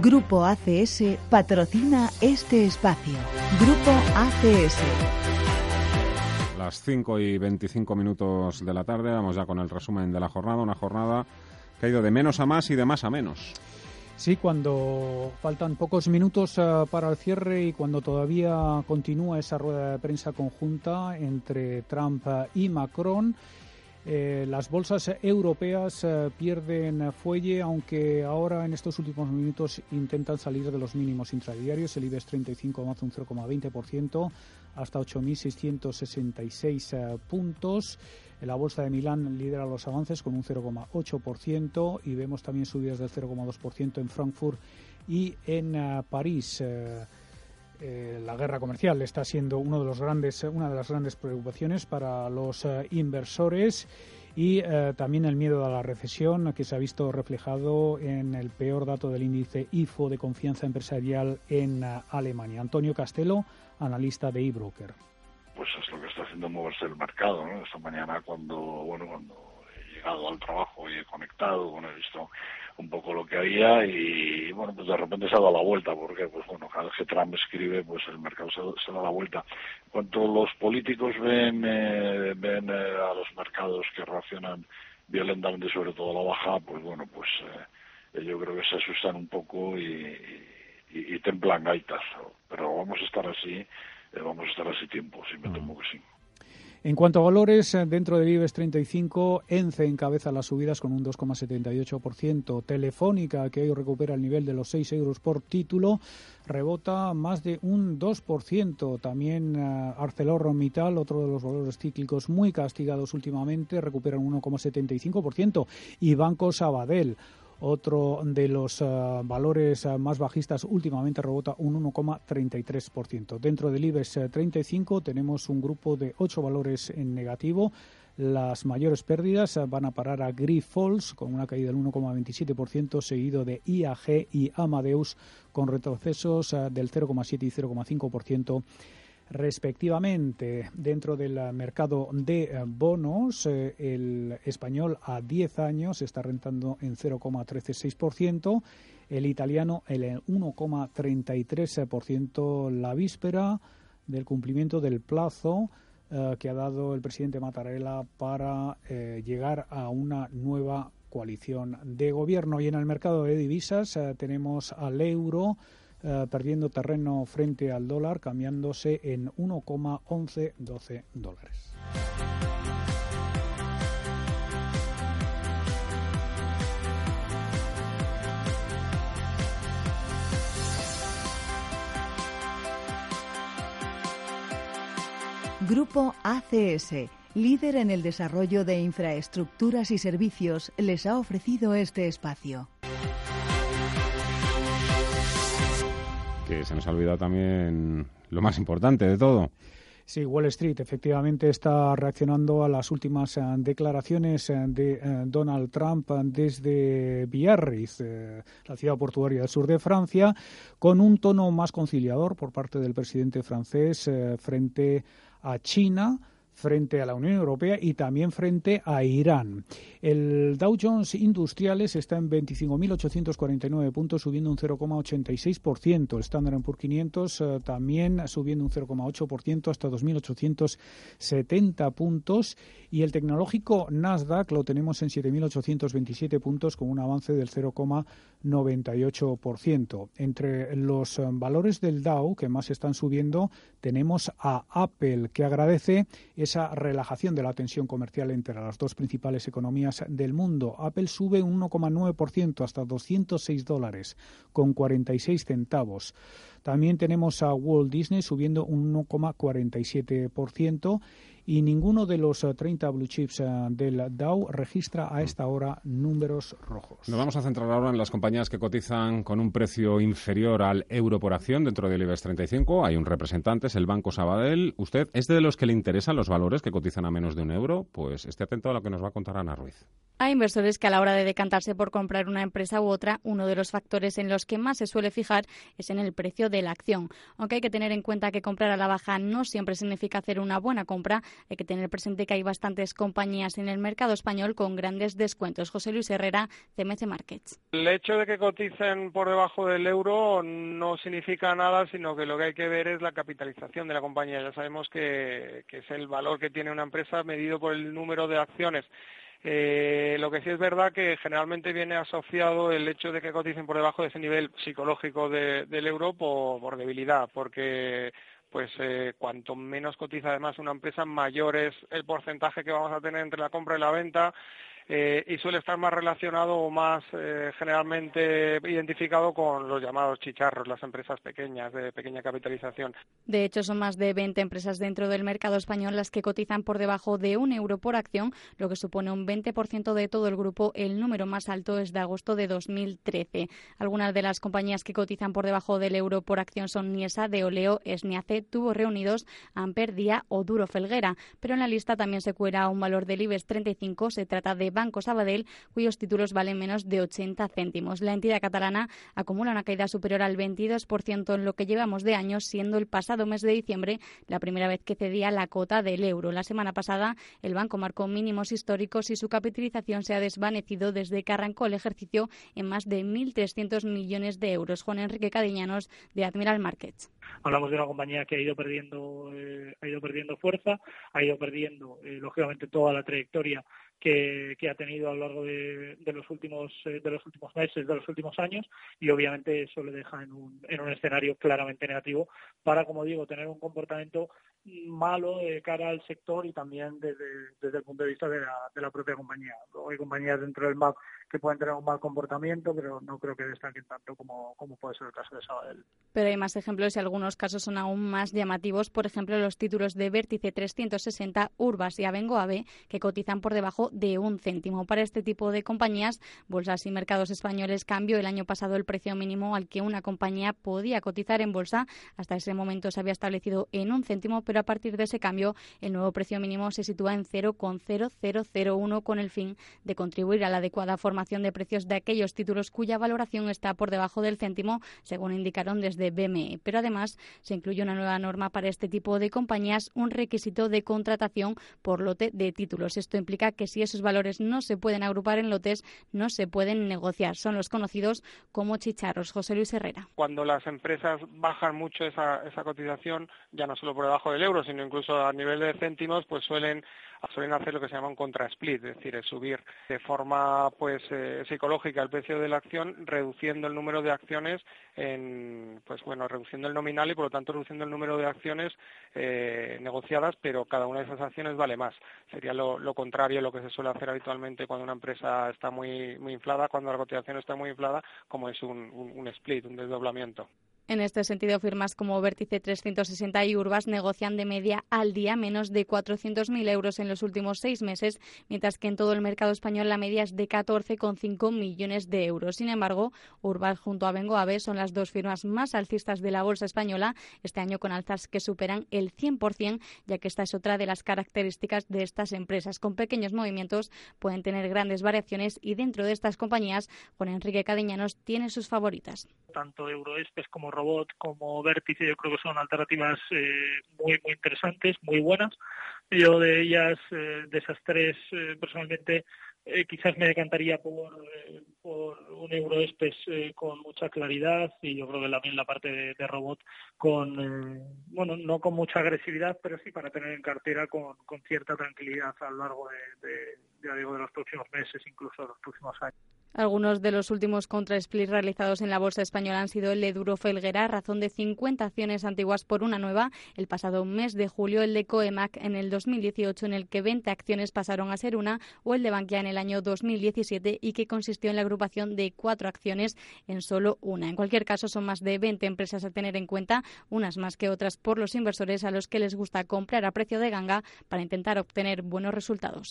Grupo ACS patrocina este espacio. Grupo ACS. Las 5 y 25 minutos de la tarde, vamos ya con el resumen de la jornada. Una jornada que ha ido de menos a más y de más a menos. Sí, cuando faltan pocos minutos uh, para el cierre y cuando todavía continúa esa rueda de prensa conjunta entre Trump y Macron. Eh, las bolsas europeas eh, pierden fuelle, aunque ahora en estos últimos minutos intentan salir de los mínimos intradiarios. El IBEX 35 avanza un 0,20% hasta 8.666 eh, puntos. La bolsa de Milán lidera los avances con un 0,8% y vemos también subidas del 0,2% en Frankfurt y en uh, París. Eh, la guerra comercial está siendo uno de los grandes, una de las grandes preocupaciones para los eh, inversores y eh, también el miedo a la recesión que se ha visto reflejado en el peor dato del índice IFO de confianza empresarial en Alemania. Antonio Castelo, analista de eBroker. Pues es lo que está haciendo moverse el mercado. Esta mañana cuando bueno cuando he llegado al trabajo y he conectado, bueno he visto un poco lo que había y bueno pues de repente se ha dado la vuelta porque pues bueno cada vez que Trump escribe pues el mercado se, da la vuelta. Cuanto los políticos ven eh, ven eh, a los mercados que reaccionan violentamente sobre todo a la baja pues bueno pues eh, yo creo que se asustan un poco y, y, y templan gaitas. Pero vamos a estar así vamos a estar así tiempo sí me temo que sí en cuanto a valores, eh, dentro del IBEX 35, ENCE encabeza las subidas con un 2,78%. Telefónica, que hoy recupera el nivel de los 6 euros por título, rebota más de un 2%. También uh, ArcelorMittal, otro de los valores cíclicos muy castigados últimamente, recupera un 1,75%. Y Banco Sabadell, otro de los uh, valores uh, más bajistas últimamente rebota un 1,33%. Dentro del IBEX 35 eh, tenemos un grupo de ocho valores en negativo. Las mayores pérdidas uh, van a parar a Grifols con una caída del 1,27%, seguido de IAG y Amadeus con retrocesos del 0,7 y 0,5% respectivamente. Dentro del mercado de eh, bonos, eh, el español a 10 años está rentando en 0,136%, el italiano en 1,33% la víspera del cumplimiento del plazo eh, que ha dado el presidente Mattarella para llegar a una nueva coalición de gobierno. Y en el mercado de divisas tenemos al euro eh, perdiendo terreno frente al dólar, cambiándose en 1,1112 dólares. Grupo ACS, líder en el desarrollo de infraestructuras y servicios, les ha ofrecido este espacio. Se nos ha olvidado también lo más importante de todo. Sí, Wall Street efectivamente está reaccionando a las últimas eh, declaraciones eh, de eh, Donald Trump desde Biarritz, la ciudad portuaria del sur de Francia, con un tono más conciliador por parte del presidente francés frente a China frente a la Unión Europea y también frente a Irán. El Dow Jones Industriales está en 25.849 puntos, subiendo un 0,86%. El Standard Poor's 500 eh, también subiendo un 0,8% hasta 2.870 puntos. Y el tecnológico Nasdaq lo tenemos en 7.827 puntos con un avance del 0,98%. Entre los eh, valores del Dow que más están subiendo tenemos a Apple que agradece esa relajación de la tensión comercial entre las dos principales economías del mundo. Apple sube un 1,9% hasta 206 dólares con 46 centavos. También tenemos a Walt Disney subiendo un 1,47% y ninguno de los 30 eh, blue chips eh, del Dow registra a esta hora números rojos. Nos vamos a centrar ahora en las compañías que cotizan con un precio inferior al euro por acción dentro del IBEX 35. Hay un representante, es el Banco Sabadell. ¿Usted es de los que le interesan los valores que cotizan a menos de un euro? Pues esté atento a lo que nos va a contar Ana Ruiz. Hay inversores que a la hora de decantarse por comprar una empresa u otra, uno de los factores en los que más se suele fijar es en el precio de la acción. Aunque hay que tener en cuenta que comprar a la baja no siempre significa hacer una buena compra, hay que tener presente que hay bastantes compañías en el mercado español con grandes descuentos. José Luis Herrera, CMC Markets. El hecho de que coticen por debajo del euro no significa nada, sino que lo que hay que ver es la capitalización de la compañía. Ya sabemos que, es el valor que tiene una empresa medido por el número de acciones. Eh, lo que sí es verdad que generalmente viene asociado el hecho de que coticen por debajo de ese nivel psicológico del euro por, debilidad, porque pues eh, cuanto menos cotiza además una empresa, mayor es el porcentaje que vamos a tener entre la compra y la venta eh, y suele estar más relacionado o más eh, generalmente identificado con los llamados chicharros, las empresas pequeñas, de pequeña capitalización. De hecho, son más de 20 empresas dentro del mercado español las que cotizan por debajo de un euro por acción, lo que supone un 20% de todo el grupo. El número más alto es de agosto de 2013. Algunas de las compañías que cotizan por debajo del euro por acción son Niesa, Deoleo, Esniace, Tubos Reunidos, Amper, Día o Duro Felguera. Pero en la lista también se cuela un valor del IBEX 35. Se trata de Banco Sabadell, cuyos títulos valen menos de 80 céntimos. La entidad catalana acumula una caída superior al 22% en lo que llevamos de año, siendo el pasado mes de diciembre la primera vez que cedía la cota del euro. La semana pasada el banco marcó mínimos históricos y su capitalización se ha desvanecido desde que arrancó el ejercicio en más de 1.300 millones de euros. Juan Enrique Cadiñanos, de Admiral Markets. Hablamos de una compañía que ha ido perdiendo, eh, ha ido perdiendo fuerza, ha ido perdiendo, eh, lógicamente, toda la trayectoria que, ha tenido a lo largo de, los últimos eh, de los últimos meses, de los últimos años, y obviamente eso le deja en un, en un escenario claramente negativo para, como digo, tener un comportamiento malo de cara al sector y también desde, el punto de vista de la, de la propia compañía. Hay compañías dentro del MAP que pueden tener un mal comportamiento, pero no creo que destaquen tanto como, como puede ser el caso de Sabadell. Pero hay más ejemplos y algunos casos son aún más llamativos. Por ejemplo, los títulos de Vértice 360, Urbas y Avengo Ave, que cotizan por debajo de un céntimo. Para este tipo de compañías, bolsas y mercados españoles cambió el año pasado el precio mínimo al que una compañía podía cotizar en bolsa. Hasta ese momento se había establecido en un céntimo, pero a partir de ese cambio, el nuevo precio mínimo se sitúa en 0,0001 con el fin de contribuir a la adecuada forma de precios de aquellos títulos cuya valoración está por debajo del céntimo, según indicaron desde BME. Pero además se incluye una nueva norma para este tipo de compañías, un requisito de contratación por lote de títulos. Esto implica que si esos valores no se pueden agrupar en lotes, no se pueden negociar. Son los conocidos como chicharros. José Luis Herrera. Cuando las empresas bajan mucho esa, esa cotización, ya no solo por debajo del euro, sino incluso a nivel de céntimos, pues suelen suelen hacer lo que se llama un contra-split, es decir, es subir de forma pues eh, psicológica el precio de la acción, reduciendo el número de acciones, pues bueno, reduciendo el nominal y por lo tanto reduciendo el número de acciones eh, negociadas, pero cada una de esas acciones vale más. Sería lo, contrario a lo que se suele hacer habitualmente cuando una empresa está muy inflada, cuando la cotización está muy inflada, como es un split, un desdoblamiento. En este sentido, firmas como Vértice 360 y Urbas negocian de media al día menos de 400.000 euros en los últimos seis meses, mientras que en todo el mercado español la media es de 14,5 millones de euros. Sin embargo, Urbas junto a Bengoave son las dos firmas más alcistas de la bolsa española, este año con alzas que superan el 100%, ya que esta es otra de las características de estas empresas. Con pequeños movimientos pueden tener grandes variaciones y dentro de estas compañías, Juan Enrique Cadeñanos tiene sus favoritas. Tanto Euroespes como Robot como Vértice, yo creo que son alternativas muy, muy interesantes, muy buenas. Yo de ellas, de esas tres, personalmente, eh, quizás me decantaría por, eh, un Euroespes eh, con mucha claridad y yo creo que también la parte de, robot con, bueno, no con mucha agresividad, pero sí para tener en cartera con, con cierta tranquilidad a lo largo de, ya digo, de los próximos meses, incluso de los próximos años. Algunos de los últimos contra-splits realizados en la bolsa española han sido el de Duro Felguera, razón de 50 acciones antiguas por una nueva, el pasado mes de julio el de Coemac en el 2018 en el que 20 acciones pasaron a ser una, o el de Bankia en el año 2017 y que consistió en la agrupación de cuatro acciones en solo una. En cualquier caso, son más de 20 empresas a tener en cuenta, unas más que otras por los inversores a los que les gusta comprar a precio de ganga para intentar obtener buenos resultados.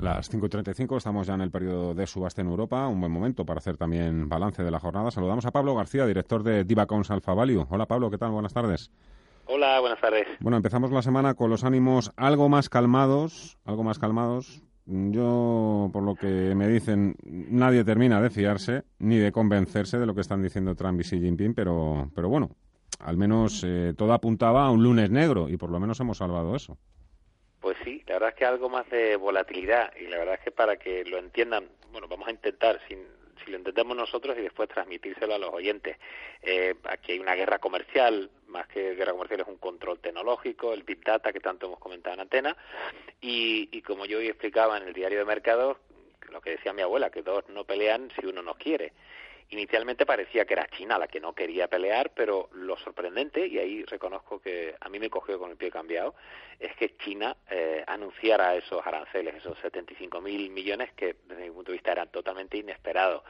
Las 5.35, estamos ya en el periodo de subasta en Europa, un buen momento para hacer también balance de la jornada. Saludamos a Pablo García, director de Divacons Alfa Value. Hola Pablo, ¿qué tal? Buenas tardes. Hola, buenas tardes. Bueno, empezamos la semana con los ánimos algo más calmados, algo más calmados. Yo, por lo que me dicen, nadie termina de fiarse ni de convencerse de lo que están diciendo Trump y Xi Jinping, pero, pero bueno, al menos eh, todo apuntaba a un lunes negro y por lo menos hemos salvado eso. Pues sí, la verdad es que algo más de volatilidad y la verdad es que para que lo entiendan, bueno, vamos a intentar, si lo entendemos nosotros y después transmitírselo a los oyentes. Eh, aquí hay una guerra comercial, más que guerra comercial es un control tecnológico, el Big Data que tanto hemos comentado en antena, y, y como yo hoy explicaba en el diario de mercados, lo que decía mi abuela, que dos no pelean si uno no quiere. Inicialmente parecía que era China la que no quería pelear, pero lo sorprendente, y ahí reconozco que a mí me cogió con el pie cambiado, es que China eh, anunciara esos aranceles, esos 75 mil millones que desde mi punto de vista eran totalmente inesperados.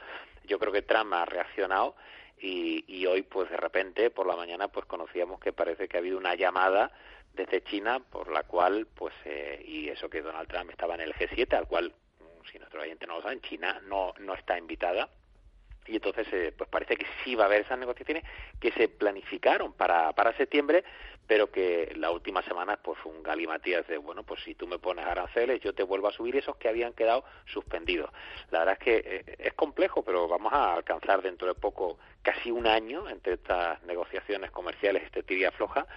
Yo creo que Trump ha reaccionado y, hoy pues de repente por la mañana pues conocíamos que parece que ha habido una llamada desde China por la cual pues eh, y eso que Donald Trump estaba en el G7 al cual si nuestro oyente no lo sabe China no no está invitada y entonces eh, pues parece que sí va a haber esas negociaciones que se planificaron para, para septiembre pero que la última semana pues un galimatías de bueno pues si tú me pones aranceles yo te vuelvo a subir esos que habían quedado suspendidos la verdad es que eh, es complejo pero vamos a alcanzar dentro de poco casi un año entre estas negociaciones comerciales este tibia floja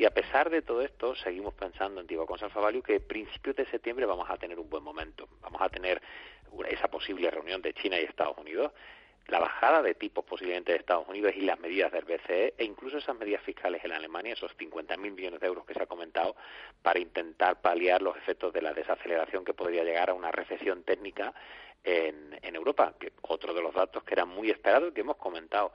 y a pesar de todo esto, seguimos pensando en Alfa Value que a principios de septiembre vamos a tener un buen momento. Vamos a tener esa posible reunión de China y Estados Unidos la bajada de tipos posiblemente de Estados Unidos y las medidas del BCE e incluso esas medidas fiscales en Alemania, esos 50.000 millones de euros que se ha comentado, para intentar paliar los efectos de la desaceleración que podría llegar a una recesión técnica en, en Europa, que otro de los datos que era muy esperado y que hemos comentado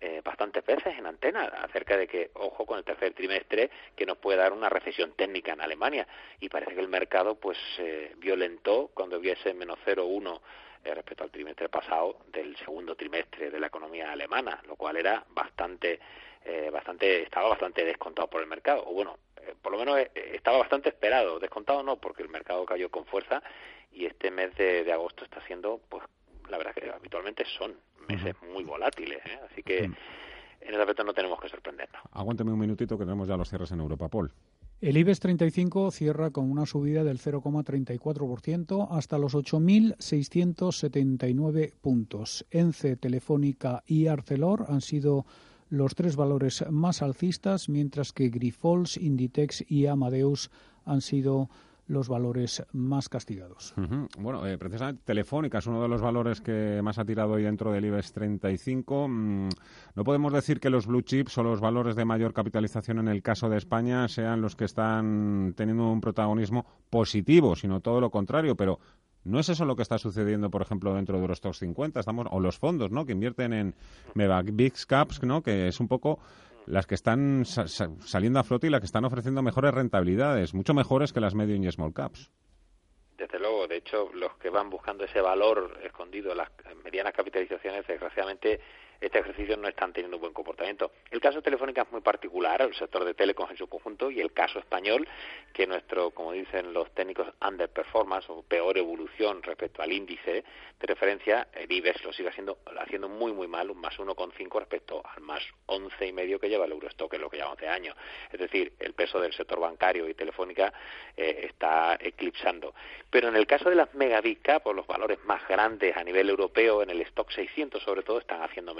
eh, bastantes veces en antena acerca de que, ojo con el tercer trimestre, que nos puede dar una recesión técnica en Alemania. Y parece que el mercado pues eh, violentó cuando viese menos 0,1 eh, respecto al trimestre pasado del segundo trimestre de la economía alemana, lo cual era bastante, eh, bastante, estaba bastante descontado por el mercado, o bueno, eh, por lo menos estaba bastante esperado, descontado no, porque el mercado cayó con fuerza y este mes de, agosto está siendo, pues, la verdad que habitualmente son meses muy volátiles, así que en ese aspecto no tenemos que sorprendernos. Aguánteme un minutito que tenemos ya los cierres en Europa, Paul. El IBEX 35 cierra con una subida del 0,34% hasta los 8.679 puntos. ENCE, Telefónica y Arcelor han sido los tres valores más alcistas, mientras que Grifols, Inditex y Amadeus han sido los valores más castigados. Bueno, eh, precisamente Telefónica es uno de los valores que más ha tirado hoy dentro del IBEX 35. Mm, no podemos decir que los blue chips o los valores de mayor capitalización en el caso de España sean los que están teniendo un protagonismo positivo, sino todo lo contrario, pero no es eso lo que está sucediendo, por ejemplo, dentro de los top 50, estamos o los fondos, ¿no? que invierten en Mega Big Caps, ¿no? que es un poco las que están saliendo a flote y las que están ofreciendo mejores rentabilidades, mucho mejores que las medium y small caps. Desde luego, de hecho, los que van buscando ese valor escondido, las medianas capitalizaciones, desgraciadamente, este ejercicio no están teniendo un buen comportamiento. El caso Telefónica es muy particular, el sector de telecom en su conjunto, y el caso español, que nuestro, como dicen los técnicos, underperformance o peor evolución respecto al índice de referencia, el IBEX lo sigue haciendo, haciendo muy, muy mal, un más 1,5 respecto al más 11,5 que lleva el Eurostock, que es lo que llevamos de año. Es decir, el peso del sector bancario y telefónica eh, está eclipsando. Pero en el caso de las mega cap, los valores más grandes a nivel europeo, en el stock 600 sobre todo, están haciendo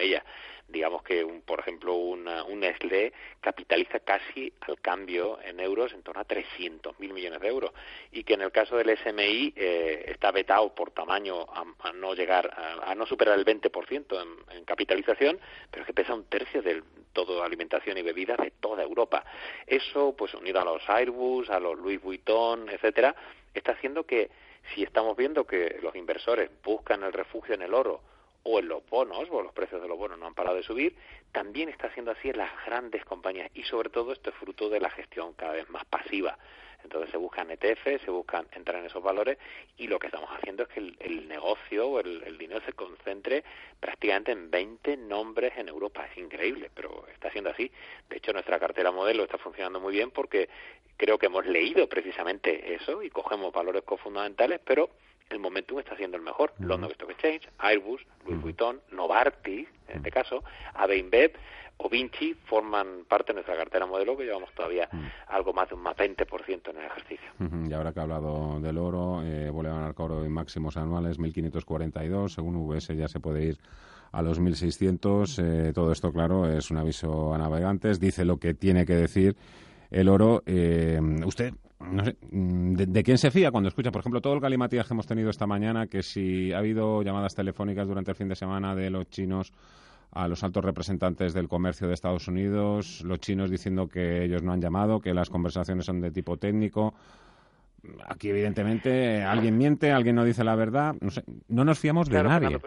Digamos que, un, por ejemplo, una, un Nestlé capitaliza casi al cambio en euros en torno a 300.000 millones de euros y que en el caso del SMI eh, está vetado por tamaño a, no llegar, a, no superar el 20% en, en capitalización, pero que pesa un tercio del todo alimentación y bebida de toda Europa. Eso, pues unido a los Airbus, a los Louis Vuitton, etcétera, está haciendo que si estamos viendo que los inversores buscan el refugio en el oro o en los bonos, o los precios de los bonos no han parado de subir, también está siendo así en las grandes compañías y sobre todo esto es fruto de la gestión cada vez más pasiva. Entonces se buscan ETF, se buscan entrar en esos valores y lo que estamos haciendo es que el, negocio o el, dinero se concentre prácticamente en 20 nombres en Europa. Es increíble, pero está siendo así. De hecho, nuestra cartera modelo está funcionando muy bien porque creo que hemos leído precisamente eso y cogemos valores cofundamentales, pero el momentum está siendo el mejor. London Stock Exchange, Airbus, Louis Vuitton, Novartis, en este caso, AB InBev o Vinci forman parte de nuestra cartera modelo que llevamos todavía algo más de un más 20% en el ejercicio. Y ahora que ha hablado del oro, eh, vuelve a ganar oro en máximos anuales 1.542, según VS ya se puede ir a los 1.600. Eh, todo esto, claro, es un aviso a navegantes, dice lo que tiene que decir el oro. Eh, usted no sé, mm, de, quién se fía cuando escucha, por ejemplo, todo el galimatías que hemos tenido esta mañana, que si ha habido llamadas telefónicas durante el fin de semana de los chinos a los altos representantes del comercio de Estados Unidos, los chinos diciendo que ellos no han llamado, que las conversaciones son de tipo técnico. Aquí, evidentemente, alguien miente, alguien no dice la verdad. No, sé, no nos fiamos de nadie.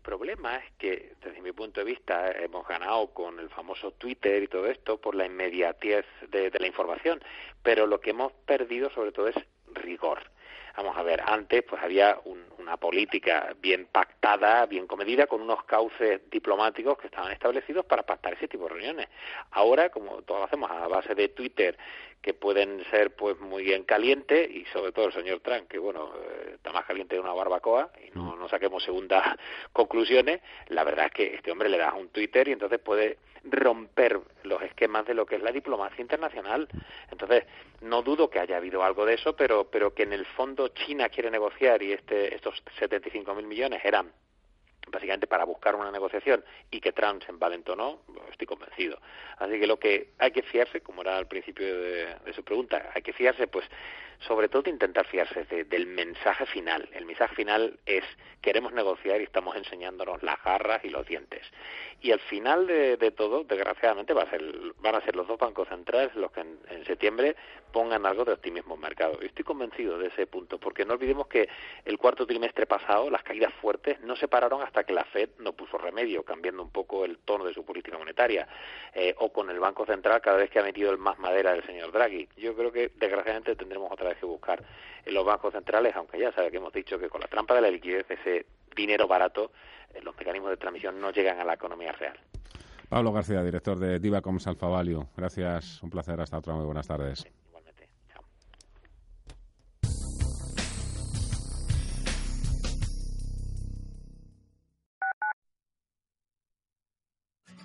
Problema es que, desde mi punto de vista, hemos ganado con el famoso Twitter y todo esto por la inmediatez de la información, pero lo que hemos perdido sobre todo es rigor. Vamos a ver, antes pues había una política bien pactada, bien comedida, con unos cauces diplomáticos que estaban establecidos para pactar ese tipo de reuniones. Ahora, como todos lo hacemos a base de Twitter, que pueden ser pues muy bien calientes, y sobre todo el señor Trump, que bueno, eh, está más caliente de una barbacoa, y no, no saquemos segundas conclusiones, la verdad es que este hombre le da un Twitter y entonces puede romper los esquemas de lo que es la diplomacia internacional. Entonces, no dudo que haya habido algo de eso, pero, pero que en el fondo China quiere negociar y este, estos 75.000 millones eran básicamente para buscar una negociación y que Trump se envalentonó, estoy convencido. Así que lo que hay que fiarse, como era al principio de, de su pregunta, hay que fiarse pues sobre todo intentar fiarse del mensaje final. El mensaje final es queremos negociar y estamos enseñándonos las garras y los dientes. Y al final de, todo, desgraciadamente, va a ser, van a ser los dos bancos centrales los que en, septiembre pongan algo de optimismo en mercado. Y estoy convencido de ese punto, porque no olvidemos que el cuarto trimestre pasado las caídas fuertes no se pararon hasta que la Fed no puso remedio, cambiando un poco el tono de su política monetaria, eh, o con el Banco Central cada vez que ha metido el más madera del señor Draghi. Yo creo que desgraciadamente tendremos otra que buscar en los bancos centrales, aunque ya sabe que hemos dicho que con la trampa de la liquidez, ese dinero barato, eh, los mecanismos de transmisión no llegan a la economía real. Pablo García, director de Divacoms Alfa Value. Gracias, un placer. Hasta otra. Muy buenas tardes.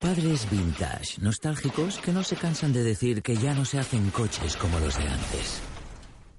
Padres vintage, nostálgicos que no se cansan de decir que ya no se hacen coches como los de antes.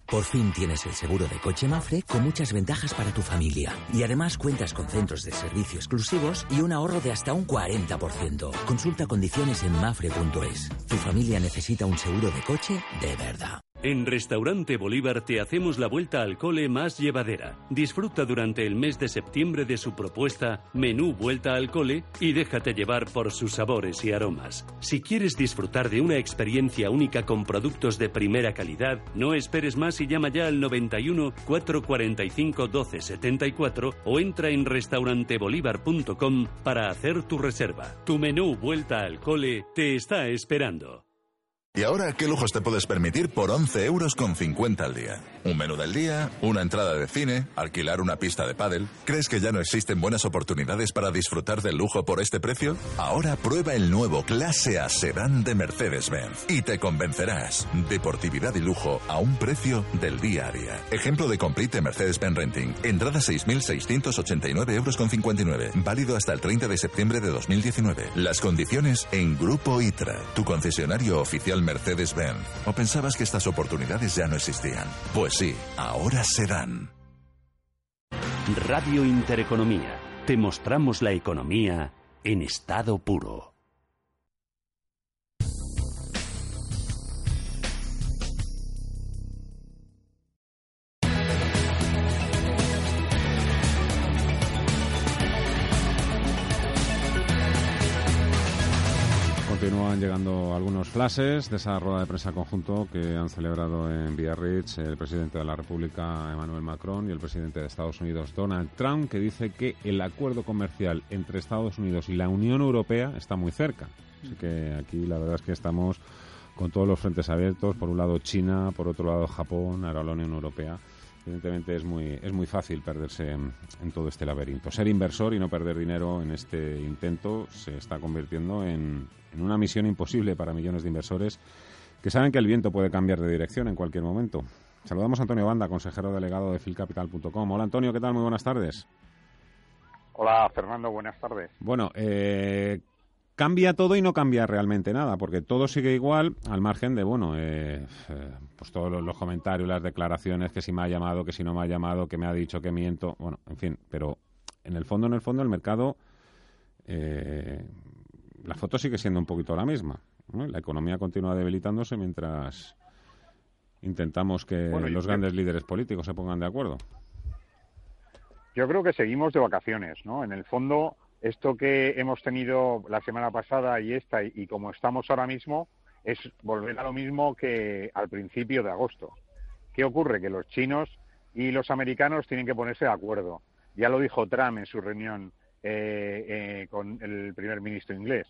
Por fin tienes el seguro de coche Mafre con muchas ventajas para tu familia. Y además cuentas con centros de servicio exclusivos y un ahorro de hasta un 40%. Consulta condiciones en mafre.es. Tu familia necesita un seguro de coche de verdad. En Restaurante Bolívar te hacemos la vuelta al cole más llevadera. Disfruta durante el mes de septiembre de su propuesta Menú Vuelta al Cole y déjate llevar por sus sabores y aromas. Si quieres disfrutar de una experiencia única con productos de primera calidad, no esperes más y llama ya al 91 445 1274 o entra en restaurantebolívar.com para hacer tu reserva. Tu menú Vuelta al Cole te está esperando. ¿Y ahora qué lujos te puedes permitir por 11 euros con 50 al día? ¿Un menú del día? ¿Una entrada de cine? ¿Alquilar una pista de pádel? ¿Crees que ya no existen buenas oportunidades para disfrutar del lujo por este precio? Ahora prueba el nuevo Clase A Sedán de Mercedes-Benz y te convencerás. Deportividad y lujo a un precio del día a día. Ejemplo de Complete de Mercedes-Benz Renting. Entrada 6.689 euros con 59. Válido hasta el 30 de septiembre de 2019. Las condiciones en Grupo ITRA, tu concesionario oficial Mercedes-Benz. ¿O pensabas que estas oportunidades ya no existían? Pues sí, ahora se dan. Radio Intereconomía. Te mostramos la economía en estado puro. Continúan llegando algunos flashes de esa rueda de prensa conjunto que han celebrado en Biarritz el presidente de la República, Emmanuel Macron, y el presidente de Estados Unidos, Donald Trump, que dice que el acuerdo comercial entre Estados Unidos y la Unión Europea está muy cerca. Así que aquí la verdad es que estamos con todos los frentes abiertos. Por un lado China, por otro lado Japón, ahora la Unión Europea. Evidentemente es muy, es muy fácil perderse en, en, todo este laberinto. Ser inversor y no perder dinero en este intento se está convirtiendo en, en una misión imposible para millones de inversores que saben que el viento puede cambiar de dirección en cualquier momento. Saludamos a Antonio Banda, consejero delegado de filcapital.com. Hola Antonio, ¿qué tal? Muy buenas tardes. Hola Fernando, buenas tardes. Bueno, eh, cambia todo y no cambia realmente nada, porque todo sigue igual al margen de, bueno, eh, eh, pues todos los, los, comentarios, las declaraciones, que si me ha llamado, que si no me ha llamado, que me ha dicho que miento, bueno, en fin, pero en el fondo, en el fondo, el mercado, eh, la foto sigue siendo un poquito la misma. ¿no? La economía continúa debilitándose mientras intentamos que Bueno, los grandes líderes políticos se pongan de acuerdo. Yo creo que seguimos de vacaciones, ¿no? En el fondo, esto que hemos tenido la semana pasada y esta, y, y como estamos ahora mismo, es volver a lo mismo que al principio de agosto. ¿Qué ocurre? Que los chinos y los americanos tienen que ponerse de acuerdo. Ya lo dijo Trump en su reunión eh, eh, con el primer ministro inglés,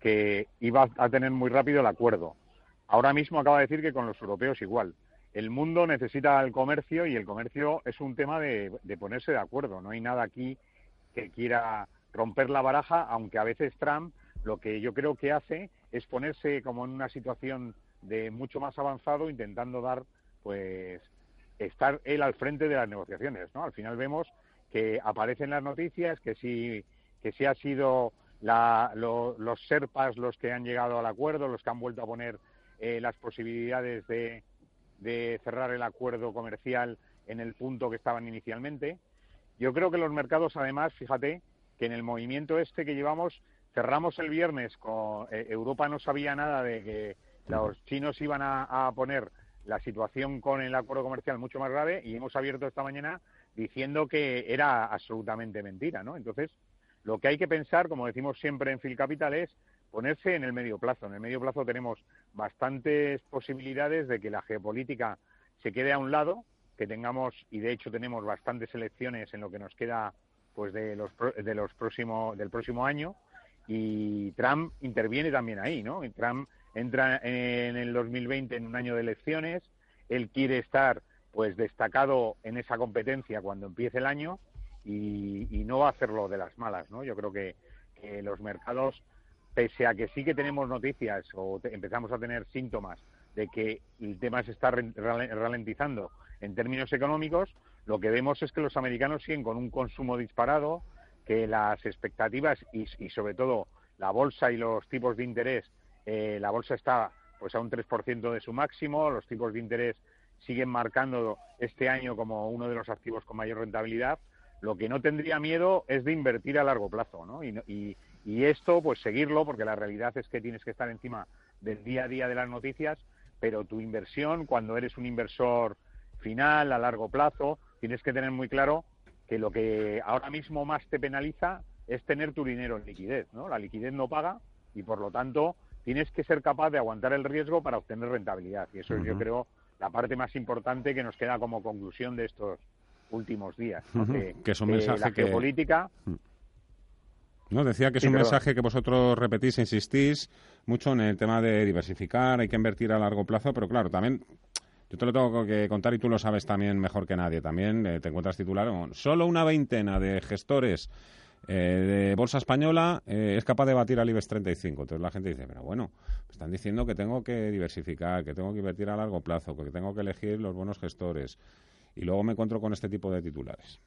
que iba a tener muy rápido el acuerdo. Ahora mismo acaba de decir que con los europeos igual. El mundo necesita el comercio y el comercio es un tema de, ponerse de acuerdo. No hay nada aquí que quiera romper la baraja, aunque a veces Trump lo que yo creo que hace es ponerse como en una situación de mucho más avanzado, intentando dar, pues, estar él al frente de las negociaciones, ¿no? Al final vemos que aparecen las noticias, que si, que si ha sido la- lo- los serpas los que han llegado al acuerdo, los que han vuelto a poner eh, las posibilidades de, de cerrar el acuerdo comercial en el punto que estaban inicialmente. Yo creo que los mercados, además, fíjate que en el movimiento este que llevamos, cerramos el viernes con eh, Europa no sabía nada de que los chinos iban a poner la situación con el acuerdo comercial mucho más grave y hemos abierto esta mañana diciendo que era absolutamente mentira, ¿no? Entonces, lo que hay que pensar, como decimos siempre en Phil Capital, es ponerse en el medio plazo. En el medio plazo tenemos bastantes posibilidades de que la geopolítica se quede a un lado, que tengamos, y de hecho tenemos bastantes elecciones en lo que nos queda pues de los, de los próximo, del próximo año, y Trump interviene también ahí, ¿no? Trump entra en el 2020 en un año de elecciones, él quiere estar pues destacado en esa competencia cuando empiece el año y, no va a hacerlo de las malas, ¿no? Yo creo que, los mercados, pese a que sí que tenemos noticias o empezamos a tener síntomas de que el tema se está ralentizando en términos económicos, lo que vemos es que los americanos siguen con un consumo disparado, que las expectativas y, y sobre todo la bolsa y los tipos de interés, eh, la bolsa está pues a un 3% de su máximo, los tipos de interés siguen marcando este año como uno de los activos con mayor rentabilidad. Lo que no tendría miedo es de invertir a largo plazo, ¿no? Y, y- y esto, pues seguirlo, porque la realidad es que tienes que estar encima del día a día de las noticias, pero tu inversión, cuando eres un inversor final, a largo plazo, tienes que tener muy claro que lo que ahora mismo más te penaliza es tener tu dinero en liquidez, ¿no? La liquidez no paga y por lo tanto tienes que ser capaz de aguantar el riesgo para obtener rentabilidad y eso es yo creo la parte más importante que nos queda como conclusión de estos últimos días, que, es un mensaje la geopolítica mm. no, decía que es un mensaje que vosotros repetís, insistís mucho en el tema de diversificar, hay que invertir a largo plazo, pero claro, también yo te lo tengo que contar y tú lo sabes también mejor que nadie. También eh, te encuentras titular. Solo una veintena de gestores eh, de Bolsa Española eh, es capaz de batir al IBEX 35. Entonces la gente dice, pero bueno, están diciendo que tengo que diversificar, que tengo que invertir a largo plazo, que tengo que elegir los buenos gestores. Y luego me encuentro con este tipo de titulares.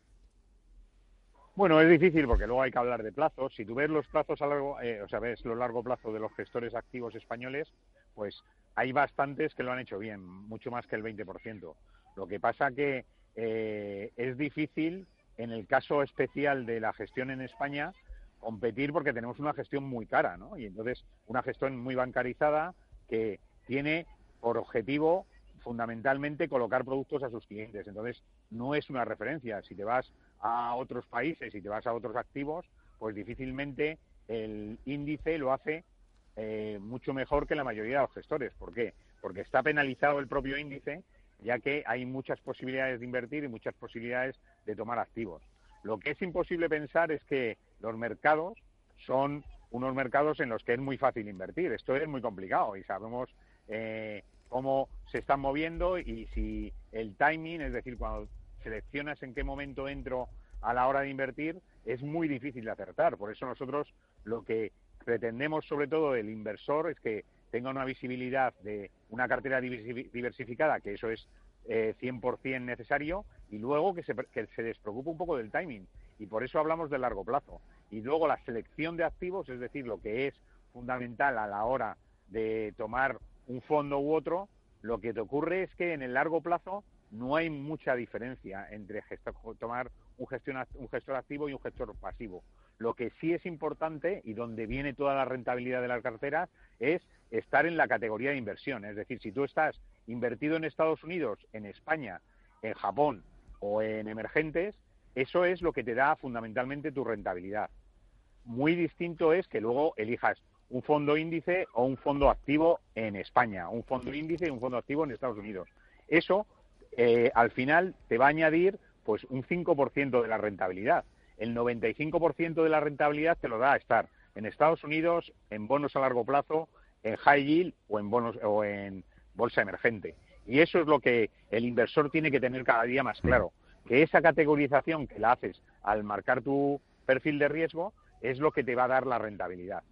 Bueno, es difícil porque luego hay que hablar de plazos. Si tú ves los plazos a largo, o sea, ves los largo plazo de los gestores activos españoles, pues hay bastantes que lo han hecho bien, mucho más que el 20%. Lo que pasa que eh, es difícil, en el caso especial de la gestión en España, competir porque tenemos una gestión muy cara, ¿no? Y entonces una gestión muy bancarizada que tiene por objetivo fundamentalmente colocar productos a sus clientes. Entonces no es una referencia. Si te vas a otros países y te vas a otros activos, pues difícilmente el índice lo hace eh, mucho mejor que la mayoría de los gestores. ¿Por qué? Porque está penalizado el propio índice, ya que hay muchas posibilidades de invertir y muchas posibilidades de tomar activos. Lo que es imposible pensar es que los mercados son unos mercados en los que es muy fácil invertir. Esto es muy complicado y sabemos eh, cómo se están moviendo y si el timing, es decir, cuando seleccionas en qué momento entro a la hora de invertir, es muy difícil de acertar. Por eso nosotros lo que pretendemos sobre todo el inversor es que tenga una visibilidad de una cartera diversificada, que eso es eh, 100% necesario, y luego que se, que se despreocupe un poco del timing. Y por eso hablamos de largo plazo. Y luego la selección de activos, es decir, lo que es fundamental a la hora de tomar un fondo u otro, lo que te ocurre es que en el largo plazo no hay mucha diferencia entre tomar un, un gestor activo y un gestor pasivo. Lo que sí es importante y donde viene toda la rentabilidad de las carteras es estar en la categoría de inversión. Es decir, si tú estás invertido en Estados Unidos, en España, en Japón o en emergentes, eso es lo que te da fundamentalmente tu rentabilidad. Muy distinto es que luego elijas un fondo índice o un fondo activo en España, un fondo índice y un fondo activo en Estados Unidos. Eso, eh, al final, te va a añadir pues un 5% de la rentabilidad el 95% de la rentabilidad te lo da a estar en Estados Unidos, en bonos a largo plazo, en high yield o en bonos o en bolsa emergente. Y eso es lo que el inversor tiene que tener cada día más claro, que esa categorización que la haces al marcar tu perfil de riesgo es lo que te va a dar la rentabilidad.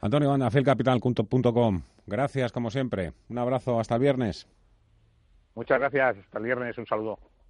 Antonio Banda, felcapital.com. Gracias, como siempre. Un abrazo, hasta el viernes. Muchas gracias, hasta el viernes, un saludo.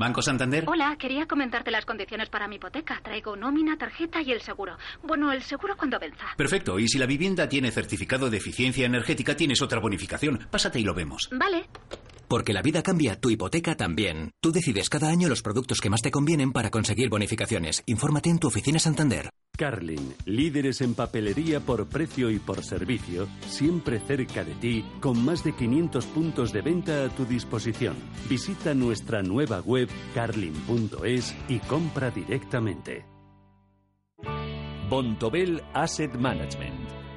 Banco Santander. Hola, quería comentarte las condiciones para mi hipoteca. Traigo nómina, tarjeta y el seguro. Bueno, el seguro cuando venza. Perfecto. Y si la vivienda tiene certificado de eficiencia energética, tienes otra bonificación. Pásate y lo vemos. Vale. Porque la vida cambia, tu hipoteca también. Tú decides cada año los productos que más te convienen para conseguir bonificaciones. Infórmate en tu oficina Santander. Carlin, líderes en papelería por precio y por servicio, siempre cerca de ti, con más de 500 puntos de venta a tu disposición. Visita nuestra nueva web carlin.es y compra directamente. Bontobel Asset Management.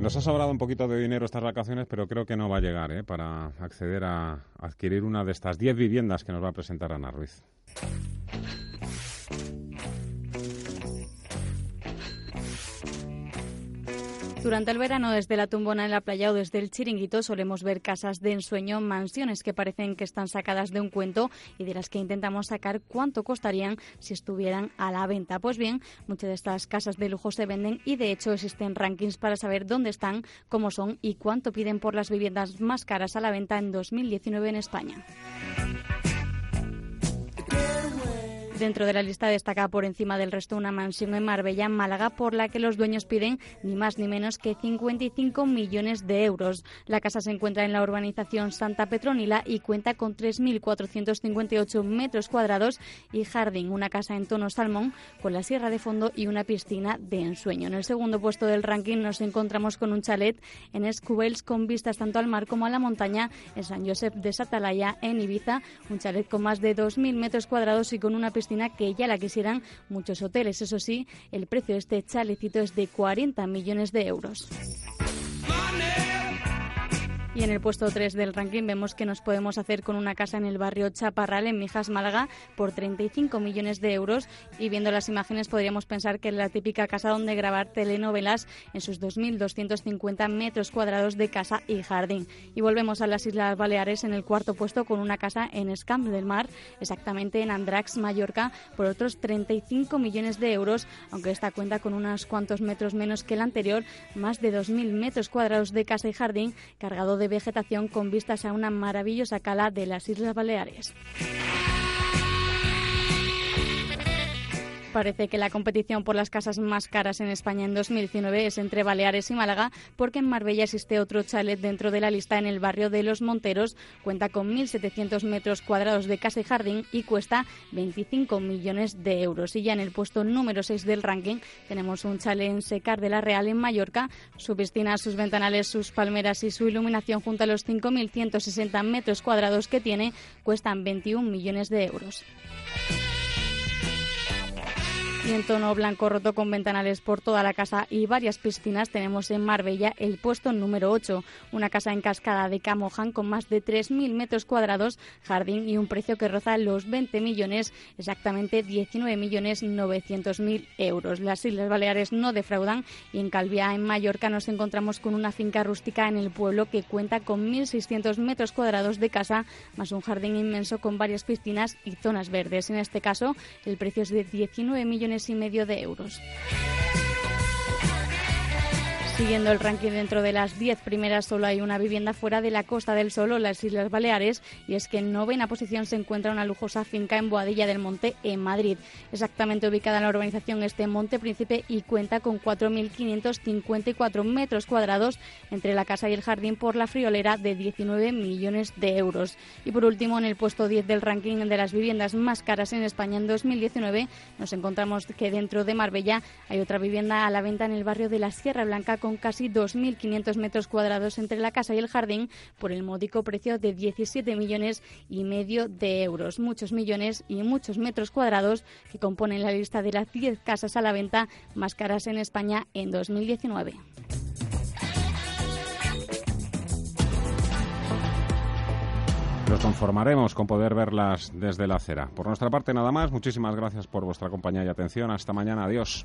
Nos ha sobrado un poquito de dinero estas vacaciones, pero creo que no va a llegar ¿eh? para acceder a adquirir una de estas 10 viviendas que nos va a presentar Ana Ruiz. Durante el verano, desde la tumbona en la playa o desde el chiringuito, solemos ver casas de ensueño, mansiones que parecen que están sacadas de un cuento y de las que intentamos sacar cuánto costarían si estuvieran a la venta. Pues bien, muchas de estas casas de lujo se venden y de hecho existen rankings para saber dónde están, cómo son y cuánto piden por las viviendas más caras a la venta en 2019 en España. Dentro de la lista destaca por encima del resto una mansión en Marbella, Málaga, por la que los dueños piden ni más ni menos que 55 millones de euros. La casa se encuentra en la urbanización Santa Petronila y cuenta con 3.458 metros cuadrados y jardín, una casa en tono salmón con la sierra de fondo y una piscina de ensueño. En el segundo puesto del ranking nos encontramos con un chalet en Escubels con vistas tanto al mar como a la montaña en San Josep de Satalaya, en Ibiza, un chalet con más de 2.000 metros cuadrados y con una piscina que ya la quisieran muchos hoteles. Eso sí, el precio de este chalecito es de 40 millones de euros. Y en el puesto 3 del ranking vemos que nos podemos hacer con una casa en el barrio Chaparral, en Mijas, Málaga, por 35 millones de euros. Y viendo las imágenes podríamos pensar que es la típica casa donde grabar telenovelas en sus 2.250 metros cuadrados de casa y jardín. Y volvemos a las Islas Baleares en el cuarto puesto con una casa en Escamp del Mar, exactamente en Andrax, Mallorca, por otros 35 millones de euros, aunque esta cuenta con unos cuantos metros menos que la anterior, más de 2.000 metros cuadrados de casa y jardín cargado de vegetación con vistas a una maravillosa cala de las Islas Baleares. Parece que la competición por las casas más caras en España en 2019 es entre Baleares y Málaga, porque en Marbella existe otro chalet dentro de la lista en el barrio de Los Monteros. Cuenta con 1.700 metros cuadrados de casa y jardín y cuesta 25 millones de euros. Y ya en el puesto número 6 del ranking tenemos un chalet en Secar de la Real en Mallorca. Su piscina, sus ventanales, sus palmeras y su iluminación junto a los 5.160 metros cuadrados que tiene cuestan 21 millones de euros y en tono blanco roto con ventanales por toda la casa y varias piscinas tenemos en Marbella el puesto número 8, una casa en cascada de Camojan con más de 3.000 metros cuadrados, jardín y un precio que roza los 20 millones, exactamente 19 millones 900 mil euros. Las Islas Baleares no defraudan y en Calviá, en Mallorca, nos encontramos con una finca rústica en el pueblo que cuenta con 1.600 metros cuadrados de casa, más un jardín inmenso con varias piscinas y zonas verdes. En este caso, el precio es de 19 y medio de euros. Siguiendo el ranking dentro de las 10 primeras, solo hay una vivienda fuera de la Costa del Sol o las Islas Baleares, y es que en novena posición se encuentra una lujosa finca en Boadilla del Monte, en Madrid. Exactamente ubicada en la urbanización este Monte Príncipe y cuenta con 4.554 metros cuadrados entre la casa y el jardín por la friolera de 19 millones de euros. Y por último, en el puesto 10 del ranking de las viviendas más caras en España en 2019, nos encontramos que dentro de Marbella hay otra vivienda a la venta en el barrio de la Sierra Blanca con casi 2.500 metros cuadrados entre la casa y el jardín por el módico precio de 17 millones y medio de euros. Muchos millones y muchos metros cuadrados que componen la lista de las 10 casas a la venta más caras en España en 2019. Nos conformaremos con poder verlas desde la acera. Por nuestra parte, nada más. Muchísimas gracias por vuestra compañía y atención. Hasta mañana. Adiós.